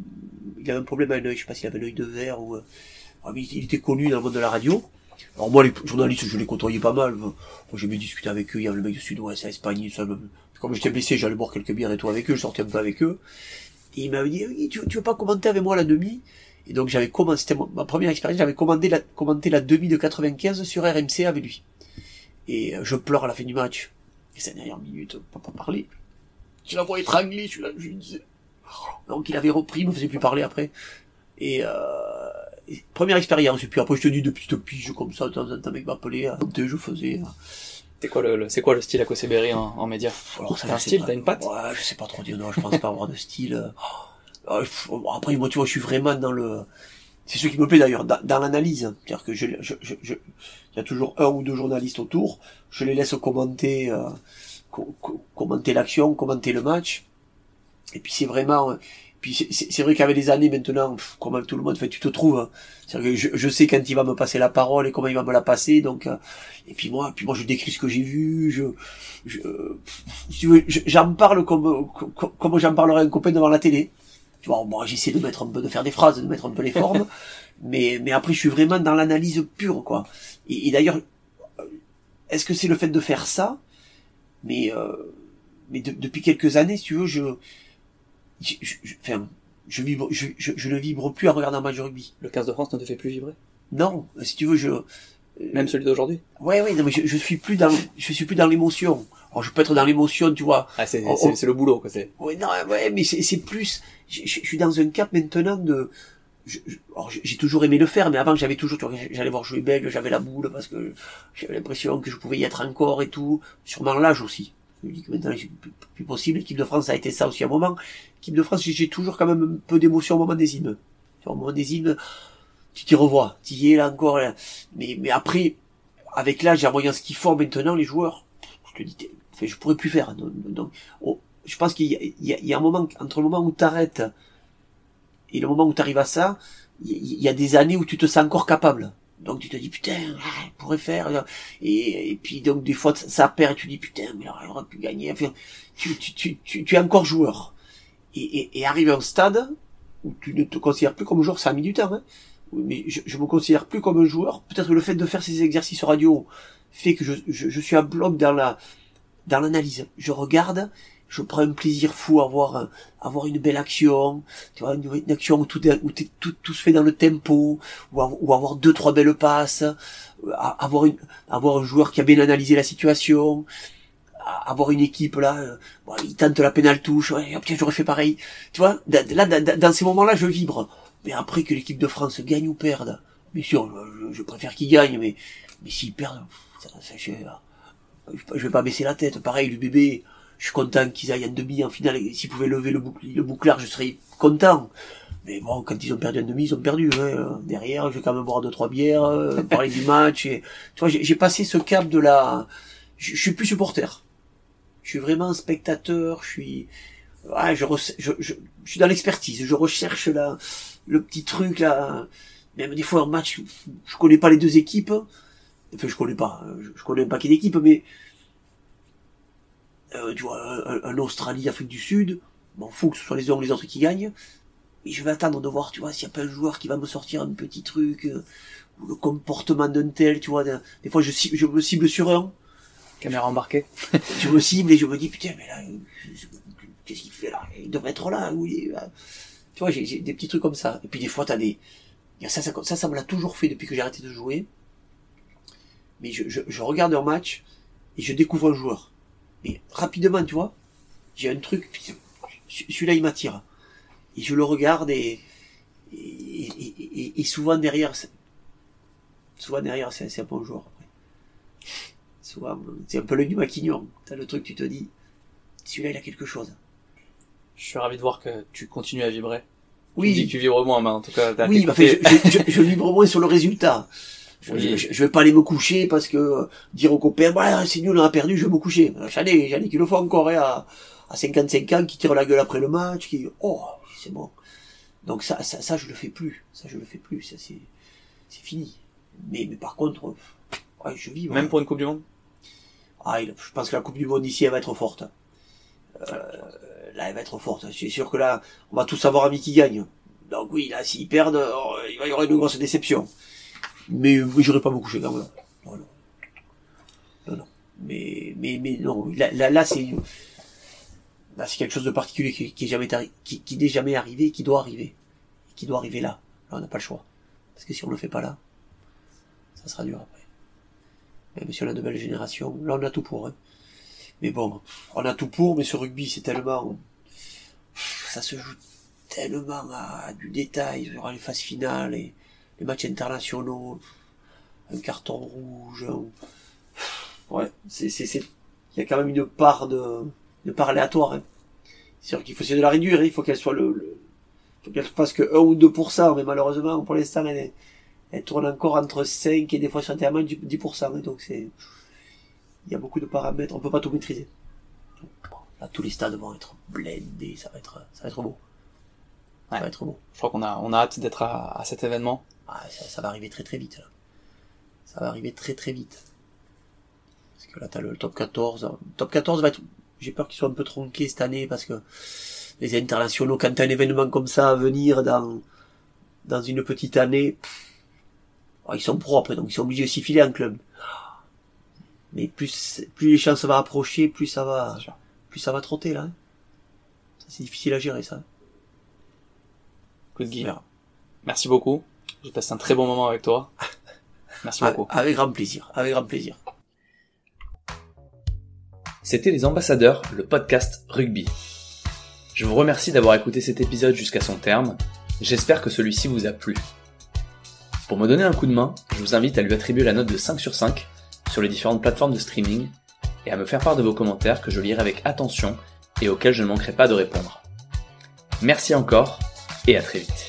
il avait un problème à un œil, je sais pas s'il avait l'œil de verre ou, euh, il était connu dans le monde de la radio. Alors moi, les journalistes, je les côtoyais pas mal. Moi, j'ai bien discuté avec eux. Il y avait le mec de Sud-Ouest, Espagne. Comme j'étais blessé, j'allais boire quelques bières et tout avec eux. Je sortais un peu avec eux. Et il m'avait dit, oui, tu, veux pas commenter avec moi la demi? Et donc j'avais commencé, c'était ma première expérience, j'avais commandé la, commenté la demi de 95 sur RMC avec lui. Et euh, je pleure à la fin du match. Et cette dernière minute, on peut pas parler. Je la vois étranglé, je, lui disais. Donc il avait repris, il me faisait plus parler après. Et, euh, première expérience. Et puis après, je te dis de petites piges comme ça, de temps en temps, mec m'appelait. hein. Donc, je faisais. hein.
C'est quoi le, le- c'est quoi le style à Berry en, en média?
Alors, ça,
T'as un style,
pas.
t'as une patte?
Ouais, je sais pas trop dire. Non, je pense pas avoir de style. euh. Pff, Après, moi, tu vois, je suis vraiment dans le. C'est ce qui me plaît d'ailleurs, dans, dans l'analyse. C'est-à-dire que je, je, je, je- il y a toujours un ou deux journalistes autour. Je les laisse commenter, euh, co- co- commenter l'action, commenter le match. Et puis c'est vraiment. Puis c'est- vrai qu'avec les années maintenant, pff, comme tout le monde, fait, tu te trouves. hein. C'est-à-dire que je, je sais quand il va me passer la parole et comment il va me la passer. Donc, euh, et puis moi, puis moi, je décris ce que j'ai vu. Je, je- j'en parle comme, comme, comme j'en parlerais à un copain devant la télé. Tu vois, moi, j'essaie de mettre un peu, de faire des phrases, de mettre un peu les formes. mais, mais après, je suis vraiment dans l'analyse pure, quoi. Et, et d'ailleurs, euh, est-ce que c'est le fait de faire ça? Mais, euh, mais de- depuis quelques années, si tu veux, je, je, je, je- enfin, je, vibre, je, je, je ne vibre plus à regarder un match de rugby.
Le 15 de France ne te fait plus vibrer?
Non, si tu veux, je,
Même celui d'aujourd'hui?
Ouais, ouais, non, mais je, je suis plus dans, je suis plus dans l'émotion. Alors, je peux être dans l'émotion, tu vois,
Ah, c'est,
Oh,
c'est,
oh.
c'est le boulot, quoi. C'est...
Ouais, non, ouais, mais c'est, c'est plus, je, suis dans un cap maintenant de, je- je- alors, j'ai toujours aimé le faire, mais avant j'avais toujours, tu vois, j'allais voir jouer Bègle, j'avais la boule parce que j'avais l'impression que je pouvais y être encore et tout. Sûrement l'âge aussi. Je me dis que maintenant c'est plus, possible. L'équipe de France a été ça aussi à un moment. L'équipe de France, j'ai- toujours quand même un peu d'émotion au moment des hymnes. Au moment des hymnes, tu t'y revois, tu y es là encore. Mais, après, avec l'âge, en voyant ce qu'ils font maintenant les joueurs, je te dis, enfin, je pourrais plus faire. Donc, oh, je pense qu'il y a, un moment, entre le moment où t'arrêtes et le moment où tu arrives à ça, il y a des années où tu te sens encore capable. Donc tu te dis putain, ah, je pourrais faire. Et, et puis donc des fois ça perd, tu dis putain, mais là, on aurait pu gagner. Enfin, tu, tu, tu, tu, tu es encore joueur. Et, et, et arrivé à un stade où tu ne te considères plus comme joueur, ça a mis du temps. Hein. Mais je, je me considère plus comme un joueur. Peut-être que le fait de faire ces exercices radio fait que je, je, je suis un bloc dans la dans l'analyse. Je regarde je prends un plaisir fou à voir avoir une belle action tu vois une, action où tout, où tout, tout se fait dans le tempo ou, avoir deux trois belles passes avoir une avoir un joueur qui a bien analysé la situation avoir une équipe là euh, bon, il tente la pénale touche ouais, j'aurais fait pareil. Tu vois là dans ces moments là je vibre. Mais après que l'équipe de France gagne ou perde bien sûr je, je préfère qu'il gagne mais mais s'ils perdent ça, ça, je, je vais pas baisser la tête. Pareil le bébé je suis content qu'ils aillent en demi, en finale. S'ils pouvaient lever le, boucle, le bouclard, je serais content. Mais bon, quand ils ont perdu en demi, ils ont perdu. Hein. Derrière, je vais quand même boire deux trois bières, euh, parler du match. Et, tu vois, j'ai passé ce cap de la. Je, suis plus supporter. Je suis vraiment spectateur. Je suis. Ouais, je, je, je, suis dans l'expertise. Je recherche la, le petit truc là. Même des fois en match, je connais pas les deux équipes. Enfin, je connais pas. Je, je connais un paquet d'équipes, mais euh, tu vois, un, Australie, Afrique du Sud, m'en fous que ce soit les uns ou les autres qui gagnent, mais je vais attendre de voir, tu vois, s'il n'y a pas un joueur qui va me sortir un petit truc, euh, ou le comportement d'un tel, tu vois, des, fois je, je me cible sur un.
Caméra embarquée.
je me cible et je me dis, putain, mais là, qu'est-ce qu'il fait là? Il devrait être là, oui. Tu vois, j'ai des petits trucs comme ça. Et puis des fois, t'as des... Ça, ça, ça, ça me l'a toujours fait depuis que j'ai arrêté de jouer. Mais je, je, je regarde un match et je découvre un joueur mais rapidement, tu vois, j'ai un truc, celui-là il m'attire. Et je le regarde et, et, et, souvent derrière, souvent derrière c'est un bon joueur. Souvent, c'est un peu le du maquignon. T'as le truc, tu te dis, celui-là il a quelque chose.
Je suis ravi de voir que tu continues à vibrer.
Oui.
Tu dis que tu vibres moins, mais en tout cas,
oui, bah, je, je, je, vibre moins sur le résultat. Je, je, vais pas aller me coucher parce que euh, dire aux copains, bah, c'est nul, on a perdu, je vais me coucher. J'en ai, j'en ai qui le font encore, hein, à, à 55 ans, qui tirent la gueule après le match, qui, oh, c'est bon. Donc ça, ça, ça, je le fais plus. Ça, je le fais plus. Ça, c'est, c'est fini. Mais, mais par contre, ouais, je vis.
Même pour une Coupe du Monde?
Ah, je pense que la Coupe du Monde ici, elle va être forte. Euh, là, elle va être forte. C'est sûr que là, on va tous avoir ami qui gagne. Donc oui, là, s'ils perdent, oh, il va y avoir une grosse déception. Mais j'aurais pas me coucher quand même. Non, non. Non, non. Mais, mais, mais non. Là, là, là c'est, c'est quelque chose de particulier qui, qui est jamais qui, n'est jamais arrivé, qui doit arriver, qui doit arriver là. Là, on n'a pas le choix. Parce que si on le fait pas là, ça sera dur après. Même si on a de belles générations, là, on a tout pour. Hein. Mais bon, on a tout pour, mais ce rugby, c'est tellement, ça se joue tellement à du détail, il y aura les phases finales et les matchs internationaux, un carton rouge. Ouais, c'est, c'est, c'est, il y a quand même une part de, de part aléatoire. Hein. C'est sûr qu'il faut essayer de la réduire, hein. il faut qu'elle soit le, le faut qu'elle fasse que 1 ou 2%, mais malheureusement, pour l'instant, elle, elle tourne encore entre 5 et des fois sur un 10%, hein. donc c'est, il y a beaucoup de paramètres, on peut pas tout maîtriser. là, tous les stades vont être blindés, ça va être, ça va être beau. Ça va être beau.
Je crois qu'on a, on a hâte d'être à, à cet événement.
Ah, ça, va arriver très très vite. Là. Ça va arriver très très vite. Parce que là, t'as le top 14. Le top 14 va être... J'ai peur qu'il soit un peu tronqué cette année parce que les internationaux, quand t'as un événement comme ça à venir dans, dans une petite année, oh, ils sont propres, donc ils sont obligés de s'y filer en club. Mais plus, plus les chances vont approcher, plus ça va, plus ça va trotter, là. Hein. C'est difficile à gérer, ça.
Coup de Merci beaucoup. J'ai passé un très bon moment avec toi. Merci beaucoup.
Avec grand plaisir, avec grand plaisir.
C'était Les Ambassadeurs, le podcast rugby. Je vous remercie d'avoir écouté cet épisode jusqu'à son terme. J'espère que celui-ci vous a plu. Pour me donner un coup de main, je vous invite à lui attribuer la note de 5 sur 5 sur les différentes plateformes de streaming et à me faire part de vos commentaires que je lirai avec attention et auxquels je ne manquerai pas de répondre. Merci encore et à très vite.